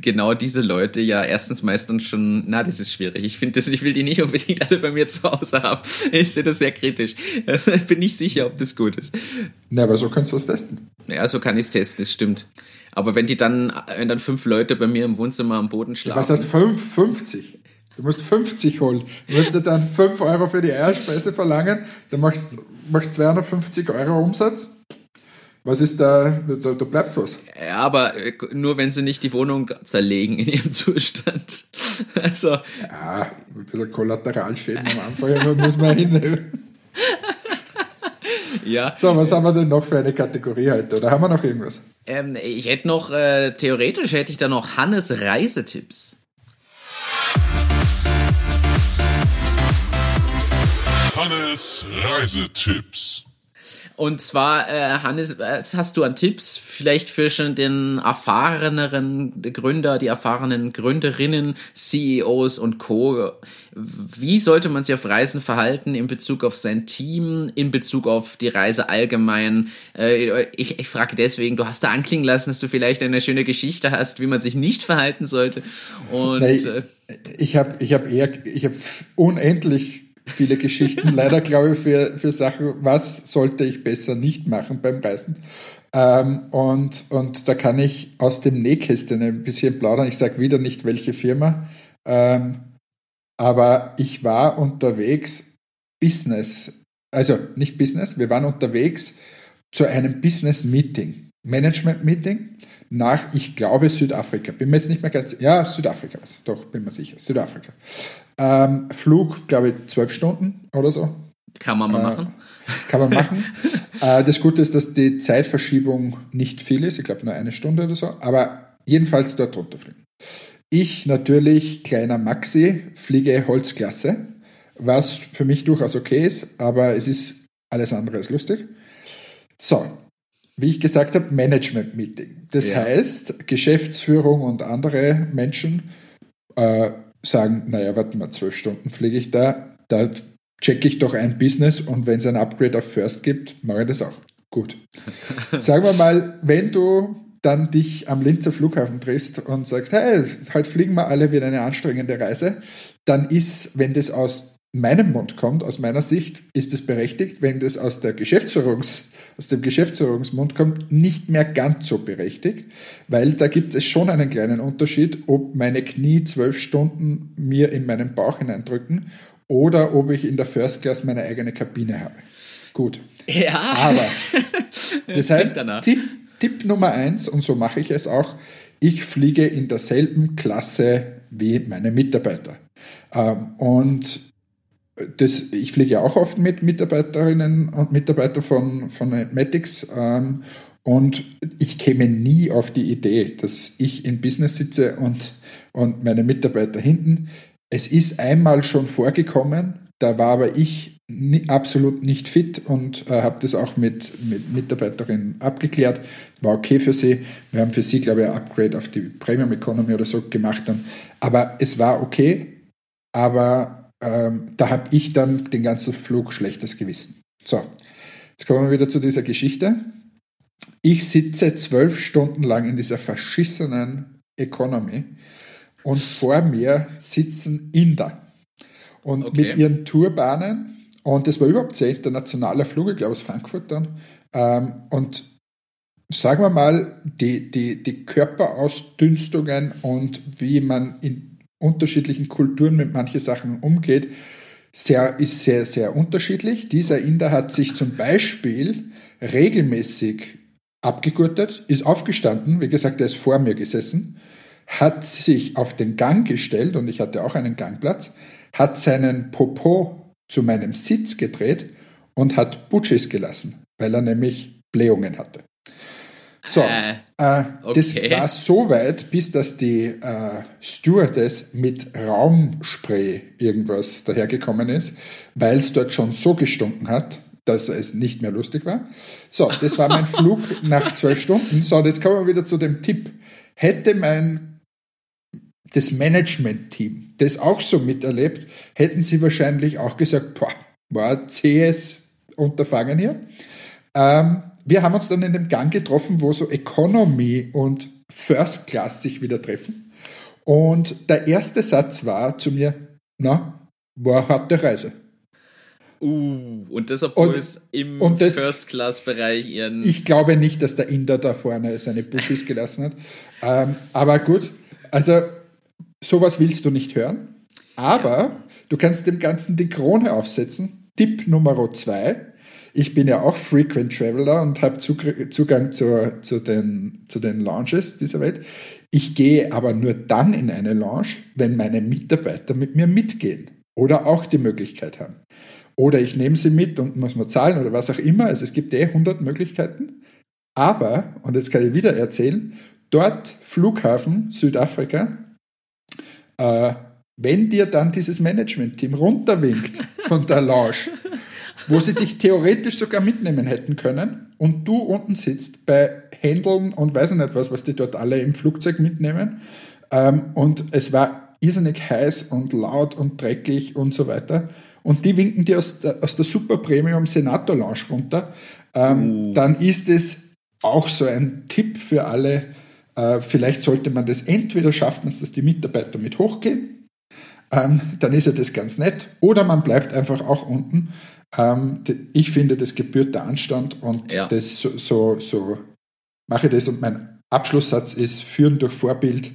genau diese Leute ja erstens meistens schon, na, das ist schwierig. Ich finde das, ich will die nicht unbedingt alle bei mir zu Hause haben. Ich sehe das sehr kritisch. Bin nicht sicher, ob das gut ist. Na, aber so kannst du es testen. Ja, so kann ich es testen, das stimmt. Aber wenn die dann, wenn dann fünf Leute bei mir im Wohnzimmer am Boden schlafen. Was heißt fünf? 50? Du musst 50 holen. Du musst dir dann 5 Euro für die Eierspeise verlangen. Dann machst du 250 Euro Umsatz. Was ist da, da, da bleibt was. Ja, aber äh, nur wenn sie nicht die Wohnung zerlegen in ihrem Zustand. Also. Ja, ein bisschen Kollateralschäden am Anfang muss man hin. Ja. So, was haben wir denn noch für eine Kategorie heute? Oder haben wir noch irgendwas? Ähm, ich hätte noch, äh, theoretisch hätte ich da noch Hannes Reisetipps. Hannes Reisetipps. Und zwar, äh, Hannes, was hast du an Tipps vielleicht für schon den erfahreneren Gründer, die erfahrenen Gründerinnen, CEOs und Co. Wie sollte man sich auf Reisen verhalten in Bezug auf sein Team, in Bezug auf die Reise allgemein? Äh, ich, ich frage deswegen, du hast da anklingen lassen, dass du vielleicht eine schöne Geschichte hast, wie man sich nicht verhalten sollte. Und Nein, äh, ich habe ich hab eher, ich habe unendlich viele Geschichten. Leider glaube ich für, für Sachen, was sollte ich besser nicht machen beim Reisen. Ähm, und, und da kann ich aus dem Nähkästchen ein bisschen plaudern. Ich sage wieder nicht, welche Firma. Ähm, aber ich war unterwegs Business, also nicht Business, wir waren unterwegs zu einem Business Meeting, Management Meeting nach, ich glaube, Südafrika. Bin mir jetzt nicht mehr ganz, ja, Südafrika, doch, bin mir sicher, Südafrika. Ähm, Flug, glaube ich, zwölf Stunden oder so. Kann man mal äh, machen. Kann man machen. äh, das Gute ist, dass die Zeitverschiebung nicht viel ist. Ich glaube nur eine Stunde oder so. Aber jedenfalls dort runterfliegen. Ich natürlich, kleiner Maxi, fliege Holzklasse, was für mich durchaus okay ist, aber es ist alles andere als lustig. So, wie ich gesagt habe, Management-Meeting. Das ja. heißt, Geschäftsführung und andere Menschen äh, sagen, naja, warte mal, zwölf Stunden fliege ich da, da checke ich doch ein Business und wenn es ein Upgrade auf First gibt, mache ich das auch. Gut. Sagen wir mal, wenn du dann dich am Linzer Flughafen triffst und sagst, hey, heute fliegen wir alle wieder eine anstrengende Reise, dann ist, wenn das aus meinem Mund kommt, aus meiner Sicht, ist es berechtigt. Wenn das aus, der Geschäftsführungs, aus dem Geschäftsführungsmund kommt, nicht mehr ganz so berechtigt, weil da gibt es schon einen kleinen Unterschied, ob meine Knie zwölf Stunden mir in meinen Bauch hineindrücken oder ob ich in der First Class meine eigene Kabine habe. Gut. Ja. Aber das heißt, Tipp, Tipp Nummer eins, und so mache ich es auch, ich fliege in derselben Klasse wie meine Mitarbeiter. Ähm, und das, ich fliege ja auch oft mit Mitarbeiterinnen und Mitarbeitern von, von Matics ähm, und ich käme nie auf die Idee, dass ich im Business sitze und, und meine Mitarbeiter hinten. Es ist einmal schon vorgekommen, da war aber ich absolut nicht fit und äh, habe das auch mit, mit Mitarbeiterinnen abgeklärt. War okay für sie. Wir haben für sie, glaube ich, ein Upgrade auf die Premium Economy oder so gemacht. Dann. Aber es war okay. Aber ähm, da habe ich dann den ganzen Flug schlechtes Gewissen. So, jetzt kommen wir wieder zu dieser Geschichte. Ich sitze zwölf Stunden lang in dieser verschissenen Economy und vor mir sitzen Inder. Und okay. mit ihren Tourbahnen, und das war überhaupt sehr internationaler Flug, ich glaube aus Frankfurt dann, ähm, und sagen wir mal, die, die, die Körperausdünstungen und wie man in unterschiedlichen Kulturen mit manchen Sachen umgeht, sehr, ist sehr, sehr unterschiedlich. Dieser Inder hat sich zum Beispiel regelmäßig abgegurtet, ist aufgestanden, wie gesagt, er ist vor mir gesessen, hat sich auf den Gang gestellt und ich hatte auch einen Gangplatz, hat seinen Popo zu meinem Sitz gedreht und hat Butchis gelassen, weil er nämlich Blähungen hatte. So, äh, äh, okay. das war so weit, bis dass die äh, Stewardess mit Raumspray irgendwas dahergekommen ist, weil es dort schon so gestunken hat, dass es nicht mehr lustig war. So, das war mein Flug nach zwölf Stunden. So, und jetzt kommen wir wieder zu dem Tipp. Hätte mein das Management-Team das auch so miterlebt, hätten sie wahrscheinlich auch gesagt, boah, war zähes Unterfangen hier. Ähm, wir haben uns dann in dem Gang getroffen, wo so Economy und First Class sich wieder treffen. Und der erste Satz war zu mir, na, war harte Reise. Uh, und das, obwohl und, es im First-Class-Bereich ihren. Ich glaube nicht, dass der Inder da vorne seine Bushes gelassen hat. Ähm, aber gut, also sowas willst du nicht hören. Aber ja. du kannst dem Ganzen die Krone aufsetzen. Tipp Nummer zwei ich bin ja auch Frequent Traveler und habe Zugang zur, zu, den, zu den Lounges dieser Welt. Ich gehe aber nur dann in eine Lounge, wenn meine Mitarbeiter mit mir mitgehen oder auch die Möglichkeit haben. Oder ich nehme sie mit und muss mal zahlen oder was auch immer. Also es gibt eh 100 Möglichkeiten. Aber, und jetzt kann ich wieder erzählen, dort Flughafen Südafrika, äh, wenn dir dann dieses Management-Team runterwinkt von der Lounge, wo sie dich theoretisch sogar mitnehmen hätten können und du unten sitzt bei Händeln und weiß ich nicht was, was die dort alle im Flugzeug mitnehmen. Ähm, und es war irrsinnig heiß und laut und dreckig und so weiter. Und die winken dir aus der, aus der Super Premium Senator Lounge runter. Ähm, uh. Dann ist es auch so ein Tipp für alle. Äh, vielleicht sollte man das entweder schafft man es, dass die Mitarbeiter mit hochgehen. Ähm, dann ist ja das ganz nett. Oder man bleibt einfach auch unten. Ähm, ich finde, das gebührt der Anstand und ja. das so, so, so mache ich das. Und mein Abschlusssatz ist, führen durch Vorbild.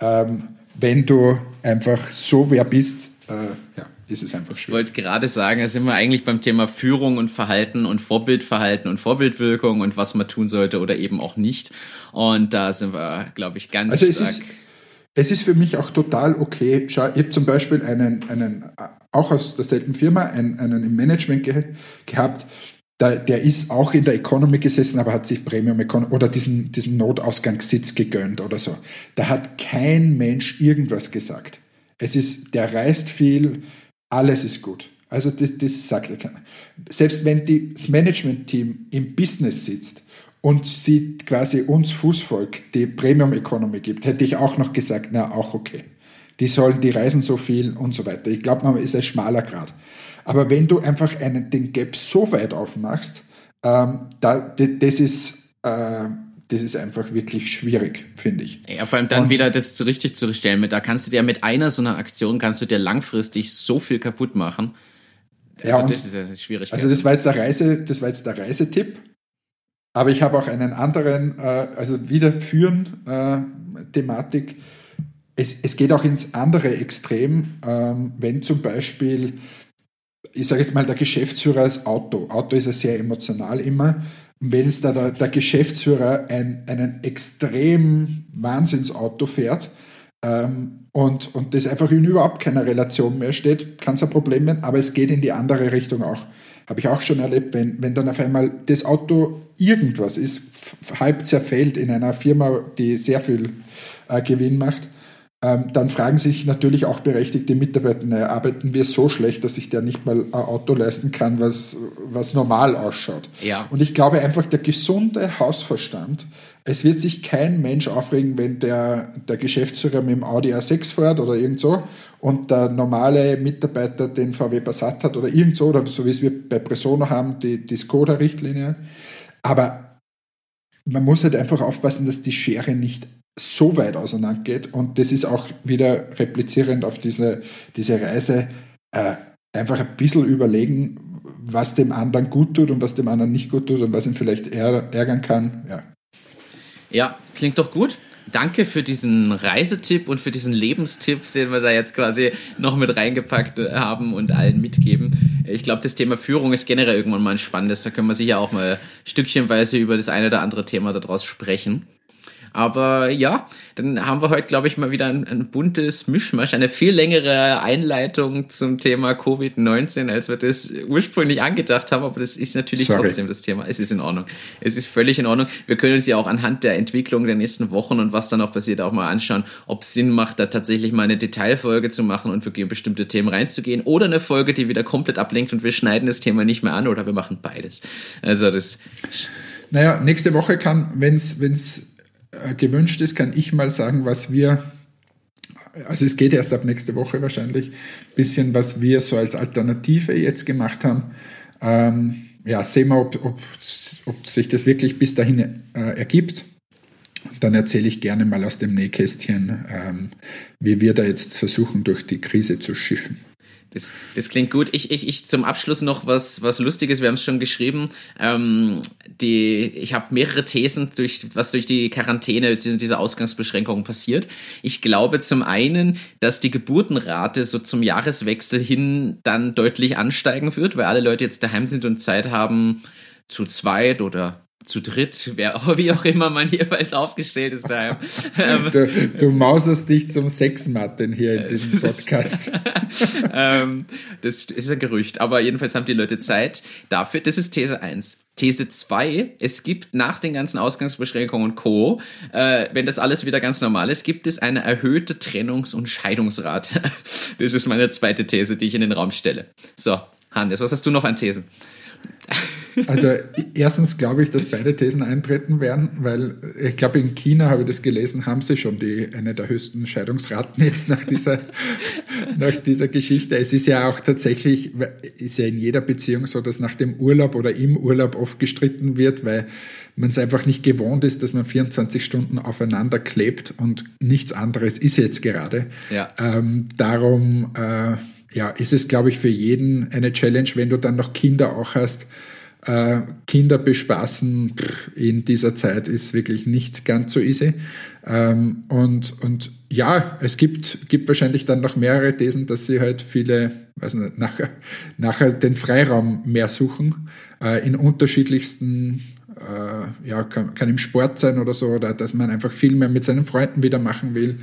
Ähm, wenn du einfach so wer bist, äh, ja, ist es einfach schwierig. Ich wollte gerade sagen, da sind wir eigentlich beim Thema Führung und Verhalten und Vorbildverhalten und Vorbildwirkung und was man tun sollte oder eben auch nicht. Und da sind wir, glaube ich, ganz also stark. Es ist, es ist für mich auch total okay. Schau, ich habe zum Beispiel einen, einen, auch aus derselben Firma, einen, einen im Management ge gehabt, der, der ist auch in der Economy gesessen, aber hat sich Premium Economy oder diesen, diesen Notausgangssitz gegönnt oder so. Da hat kein Mensch irgendwas gesagt. Es ist, der reist viel, alles ist gut. Also das, das sagt ja keiner. Selbst wenn die, das Management-Team im Business sitzt und sie quasi uns Fußvolk die Premium Economy gibt, hätte ich auch noch gesagt, na auch okay. Die sollen, die reisen so viel und so weiter. Ich glaube, man ist ein schmaler Grad. Aber wenn du einfach einen, den Gap so weit aufmachst, ähm, da, das ist, äh, das ist einfach wirklich schwierig, finde ich. Ja, vor allem dann und, wieder das zu richtig zu stellen. Da kannst du dir mit einer so einer Aktion kannst du dir langfristig so viel kaputt machen. Also ja, das ist ja schwierig. Also das war jetzt der Reise, das war jetzt der Reisetipp. Aber ich habe auch einen anderen, äh, also wieder führen äh, Thematik. Es, es geht auch ins andere Extrem, ähm, wenn zum Beispiel ich sage jetzt mal, der Geschäftsführer ist Auto. Auto ist ja sehr emotional immer. Und wenn es da der, der Geschäftsführer ein, einen extrem Wahnsinnsauto fährt ähm, und, und das einfach in überhaupt keiner Relation mehr steht, kann es ein Problem werden, aber es geht in die andere Richtung auch. Habe ich auch schon erlebt, wenn, wenn dann auf einmal das Auto irgendwas ist, halb zerfällt in einer Firma, die sehr viel äh, Gewinn macht, dann fragen sich natürlich auch berechtigte Mitarbeiter, naja, arbeiten wir so schlecht, dass sich der nicht mal ein Auto leisten kann, was, was normal ausschaut. Ja. Und ich glaube einfach, der gesunde Hausverstand, es wird sich kein Mensch aufregen, wenn der, der Geschäftsführer mit dem Audi A6 fährt oder irgend so und der normale Mitarbeiter den VW Passat hat oder irgend so, oder so wie es wir bei Presono haben, die, die Skoda-Richtlinie. Aber man muss halt einfach aufpassen, dass die Schere nicht so weit auseinander geht. Und das ist auch wieder replizierend auf diese, diese Reise. Äh, einfach ein bisschen überlegen, was dem anderen gut tut und was dem anderen nicht gut tut und was ihn vielleicht ärgern kann. Ja, ja klingt doch gut. Danke für diesen Reisetipp und für diesen Lebenstipp, den wir da jetzt quasi noch mit reingepackt haben und allen mitgeben. Ich glaube, das Thema Führung ist generell irgendwann mal ein spannendes. Da können wir sicher auch mal stückchenweise über das eine oder andere Thema daraus sprechen. Aber ja, dann haben wir heute, glaube ich, mal wieder ein, ein, buntes Mischmasch, eine viel längere Einleitung zum Thema Covid-19, als wir das ursprünglich angedacht haben. Aber das ist natürlich Sorry. trotzdem das Thema. Es ist in Ordnung. Es ist völlig in Ordnung. Wir können uns ja auch anhand der Entwicklung der nächsten Wochen und was dann auch passiert, auch mal anschauen, ob es Sinn macht, da tatsächlich mal eine Detailfolge zu machen und für bestimmte Themen reinzugehen oder eine Folge, die wieder komplett ablenkt und wir schneiden das Thema nicht mehr an oder wir machen beides. Also das. Naja, nächste Woche kann, wenn es gewünscht ist, kann ich mal sagen, was wir, also es geht erst ab nächste Woche wahrscheinlich, bisschen, was wir so als Alternative jetzt gemacht haben. Ähm, ja, sehen wir, ob, ob, ob sich das wirklich bis dahin äh, ergibt. Dann erzähle ich gerne mal aus dem Nähkästchen, ähm, wie wir da jetzt versuchen, durch die Krise zu schiffen. Das, das klingt gut. Ich, ich, ich zum Abschluss noch was, was Lustiges. Wir haben es schon geschrieben. Ähm, die, ich habe mehrere Thesen, durch, was durch die Quarantäne, diese Ausgangsbeschränkungen passiert. Ich glaube zum einen, dass die Geburtenrate so zum Jahreswechsel hin dann deutlich ansteigen wird, weil alle Leute jetzt daheim sind und Zeit haben, zu zweit oder zu dritt, wer, wie auch immer man jeweils aufgestellt ist daheim. Ähm, du, du mauserst dich zum Sexmatten hier in diesem Podcast. ähm, das ist ein Gerücht, aber jedenfalls haben die Leute Zeit dafür. Das ist These 1. These 2, es gibt nach den ganzen Ausgangsbeschränkungen und Co., äh, wenn das alles wieder ganz normal ist, gibt es eine erhöhte Trennungs- und Scheidungsrate. Das ist meine zweite These, die ich in den Raum stelle. So, Hannes, was hast du noch an Thesen? Also erstens glaube ich, dass beide Thesen eintreten werden, weil ich glaube, in China habe ich das gelesen, haben sie schon die, eine der höchsten Scheidungsraten jetzt nach dieser, nach dieser Geschichte. Es ist ja auch tatsächlich, ist ja in jeder Beziehung so, dass nach dem Urlaub oder im Urlaub oft gestritten wird, weil man es einfach nicht gewohnt ist, dass man 24 Stunden aufeinander klebt und nichts anderes ist jetzt gerade. Ja. Ähm, darum äh, ja, ist es, glaube ich, für jeden eine Challenge, wenn du dann noch Kinder auch hast. Äh, Kinder bespaßen in dieser Zeit ist wirklich nicht ganz so easy. Ähm, und, und ja, es gibt, gibt wahrscheinlich dann noch mehrere Thesen, dass sie halt viele, weiß nicht, nachher, nachher den Freiraum mehr suchen, äh, in unterschiedlichsten äh, ja, kann, kann im Sport sein oder so, oder dass man einfach viel mehr mit seinen Freunden wieder machen will.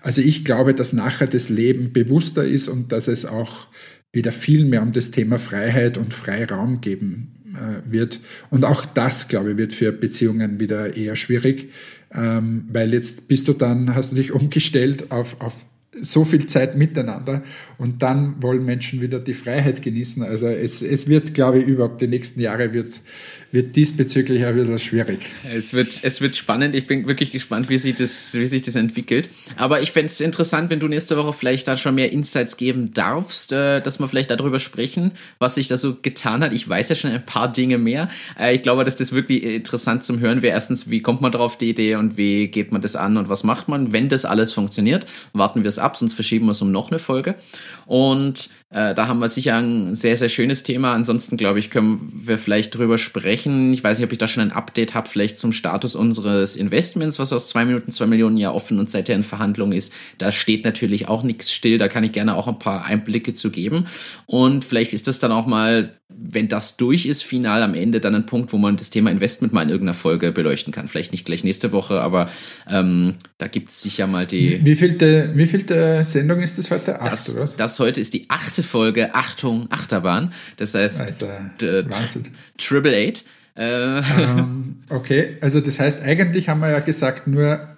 Also ich glaube, dass nachher das Leben bewusster ist und dass es auch wieder viel mehr um das Thema Freiheit und Freiraum geben wird. Und auch das, glaube ich, wird für Beziehungen wieder eher schwierig, ähm, weil jetzt bist du dann, hast du dich umgestellt auf, auf so viel Zeit miteinander und dann wollen Menschen wieder die Freiheit genießen. Also es, es wird, glaube ich, überhaupt die nächsten Jahre wird, wird diesbezüglich auch wieder schwierig. Es wird, es wird spannend. Ich bin wirklich gespannt, wie sich das, wie sich das entwickelt. Aber ich fände es interessant, wenn du nächste Woche vielleicht da schon mehr Insights geben darfst, äh, dass wir vielleicht darüber sprechen, was sich da so getan hat. Ich weiß ja schon ein paar Dinge mehr. Äh, ich glaube, dass das wirklich interessant zum Hören wäre. Erstens, wie kommt man darauf die Idee und wie geht man das an und was macht man? Wenn das alles funktioniert, warten wir es ab, sonst verschieben wir es um noch eine Folge. Und äh, da haben wir sicher ein sehr, sehr schönes Thema. Ansonsten, glaube ich, können wir vielleicht drüber sprechen. Ich weiß nicht, ob ich da schon ein Update habe, vielleicht zum Status unseres Investments, was aus zwei Minuten, zwei Millionen ja offen und seither in Verhandlung ist. Da steht natürlich auch nichts still. Da kann ich gerne auch ein paar Einblicke zu geben. Und vielleicht ist das dann auch mal wenn das durch ist, final am Ende, dann ein Punkt, wo man das Thema Investment mal in irgendeiner Folge beleuchten kann. Vielleicht nicht gleich nächste Woche, aber ähm, da gibt es sicher mal die. Wie vielte, wie vielte Sendung ist das heute? Acht, das, oder was? das heute ist die achte Folge, Achtung, Achterbahn. Das heißt also, Wahnsinn. Triple Eight. Äh. Ähm, okay, also das heißt, eigentlich haben wir ja gesagt, nur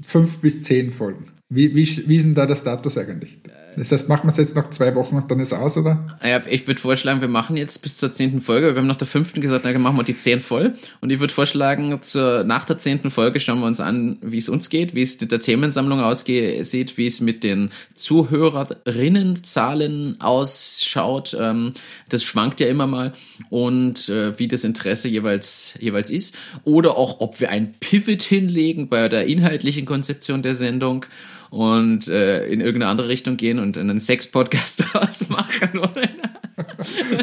fünf bis zehn Folgen. Wie, wie, wie ist denn da der Status eigentlich? Das heißt, machen wir es jetzt noch zwei Wochen und dann ist aus, oder? Ja, ich würde vorschlagen, wir machen jetzt bis zur zehnten Folge. Wir haben nach der fünften gesagt, dann machen wir die zehn voll. Und ich würde vorschlagen, zur, nach der zehnten Folge schauen wir uns an, wie es uns geht, wie es mit der Themensammlung aussieht, wie es mit den Zuhörerinnenzahlen ausschaut. Ähm, das schwankt ja immer mal. Und äh, wie das Interesse jeweils, jeweils ist. Oder auch, ob wir ein Pivot hinlegen bei der inhaltlichen Konzeption der Sendung und äh, in irgendeine andere Richtung gehen und einen Sex-Podcast draus machen, oder?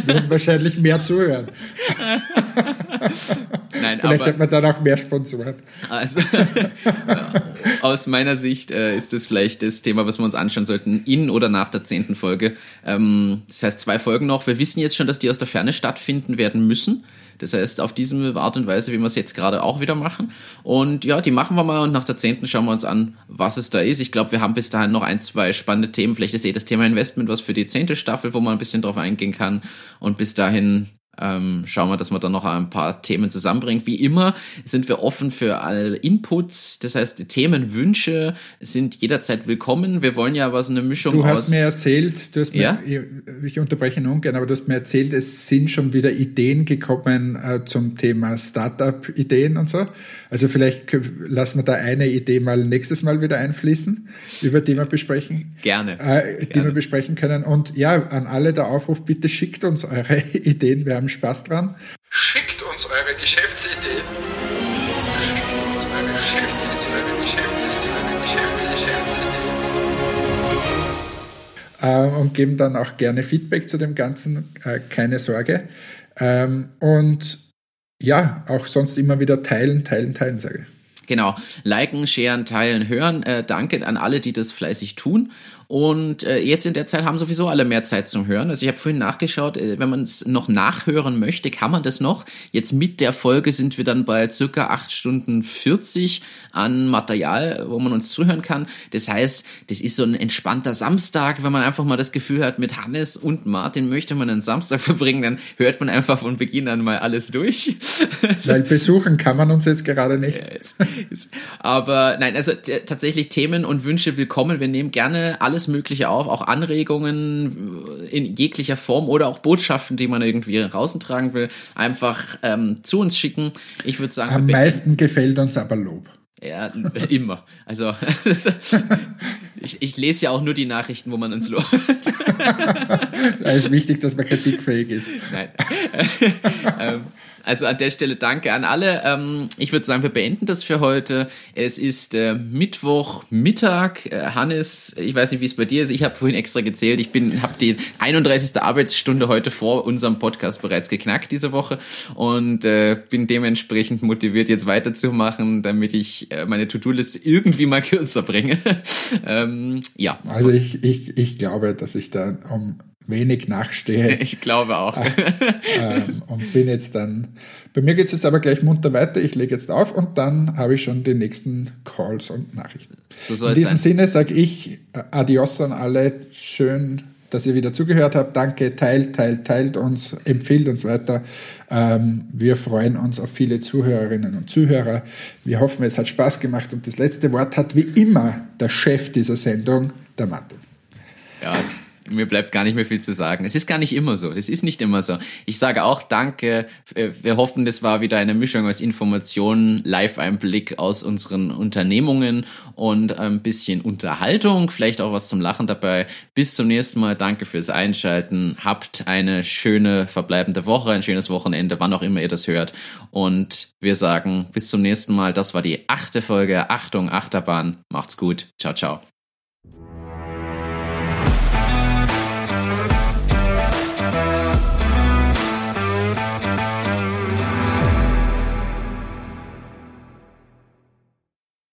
Werden wahrscheinlich mehr zuhören. Nein, Vielleicht aber, hat man dann auch mehr Sponsoren. Also, aus meiner Sicht äh, ist das vielleicht das Thema, was wir uns anschauen sollten, in oder nach der zehnten Folge. Ähm, das heißt, zwei Folgen noch. Wir wissen jetzt schon, dass die aus der Ferne stattfinden werden müssen. Das heißt, auf diese Art und Weise, wie wir es jetzt gerade auch wieder machen. Und ja, die machen wir mal und nach der zehnten schauen wir uns an, was es da ist. Ich glaube, wir haben bis dahin noch ein, zwei spannende Themen. Vielleicht ist eh das Thema Investment was für die zehnte Staffel, wo man ein bisschen drauf eingehen kann. Und bis dahin ähm, schauen wir, dass wir dann noch ein paar Themen zusammenbringen. Wie immer sind wir offen für alle Inputs. Das heißt, die Themenwünsche sind jederzeit willkommen. Wir wollen ja aber so eine Mischung Du hast aus mir erzählt, du hast mir, Ja? ich unterbreche ihn ungern, aber du hast mir erzählt, es sind schon wieder Ideen gekommen äh, zum Thema Startup-Ideen und so. Also vielleicht lassen wir da eine Idee mal nächstes Mal wieder einfließen, über die wir besprechen. Gerne. Äh, die Gerne. wir besprechen können. Und ja, an alle der Aufruf, bitte schickt uns eure Ideen, wir haben Spaß dran. Schickt uns eure Geschäftsideen. Schickt uns eure Geschäftsideen, eure Geschäftsideen, eure Geschäfts Geschäftsideen. äh, und geben dann auch gerne Feedback zu dem Ganzen, äh, keine Sorge. Ähm, und ja, auch sonst immer wieder teilen, teilen, teilen, sage ich. Genau. Liken, sharen, teilen, hören. Äh, danke an alle, die das fleißig tun. Und äh, jetzt in der Zeit haben sowieso alle mehr Zeit zum Hören. Also ich habe vorhin nachgeschaut, äh, wenn man es noch nachhören möchte, kann man das noch. Jetzt mit der Folge sind wir dann bei circa 8 Stunden 40 an Material, wo man uns zuhören kann. Das heißt, das ist so ein entspannter Samstag, wenn man einfach mal das Gefühl hat, mit Hannes und Martin möchte man einen Samstag verbringen, dann hört man einfach von Beginn an mal alles durch. Weil besuchen kann man uns jetzt gerade nicht. Aber nein, also tatsächlich Themen und Wünsche willkommen. Wir nehmen gerne alles alles Mögliche auf, auch Anregungen in jeglicher Form oder auch Botschaften, die man irgendwie raustragen will, einfach ähm, zu uns schicken. Ich würde sagen, am meisten gefällt uns aber Lob. Ja, immer. Also ich, ich lese ja auch nur die Nachrichten, wo man uns lobt. Es ist wichtig, dass man kritikfähig ist. Nein. ähm, also an der Stelle danke an alle. Ähm, ich würde sagen, wir beenden das für heute. Es ist äh, Mittwoch Mittag. Äh, Hannes, ich weiß nicht, wie es bei dir ist. Ich habe vorhin extra gezählt. Ich bin, habe die 31. Arbeitsstunde heute vor unserem Podcast bereits geknackt diese Woche und äh, bin dementsprechend motiviert, jetzt weiterzumachen, damit ich äh, meine To-Do-Liste irgendwie mal kürzer bringe. ähm, ja. Also ich, ich, ich glaube, dass ich da um wenig nachstehe. Ich glaube auch. ähm, und bin jetzt dann, bei mir geht es jetzt aber gleich munter weiter. Ich lege jetzt auf und dann habe ich schon die nächsten Calls und Nachrichten. So In es diesem sein. Sinne sage ich äh, Adios an alle. Schön, dass ihr wieder zugehört habt. Danke, teilt, teilt, teilt uns, empfiehlt uns weiter. Ähm, wir freuen uns auf viele Zuhörerinnen und Zuhörer. Wir hoffen, es hat Spaß gemacht und das letzte Wort hat wie immer der Chef dieser Sendung, der Martin. Ja, mir bleibt gar nicht mehr viel zu sagen. Es ist gar nicht immer so. Das ist nicht immer so. Ich sage auch Danke. Äh, Wir hoffen, das war wieder eine Mischung aus Informationen, Live-Einblick aus unseren Unternehmungen und ein bisschen Unterhaltung, vielleicht auch was zum Lachen dabei. Bis zum nächsten Mal. Danke fürs Einschalten. Habt eine schöne verbleibende Woche, ein schönes Wochenende, wann auch immer ihr das hört. Und wir sagen bis zum nächsten Mal. Das war die achte Folge. Achtung, Achterbahn. Macht's gut. Ciao, ciao.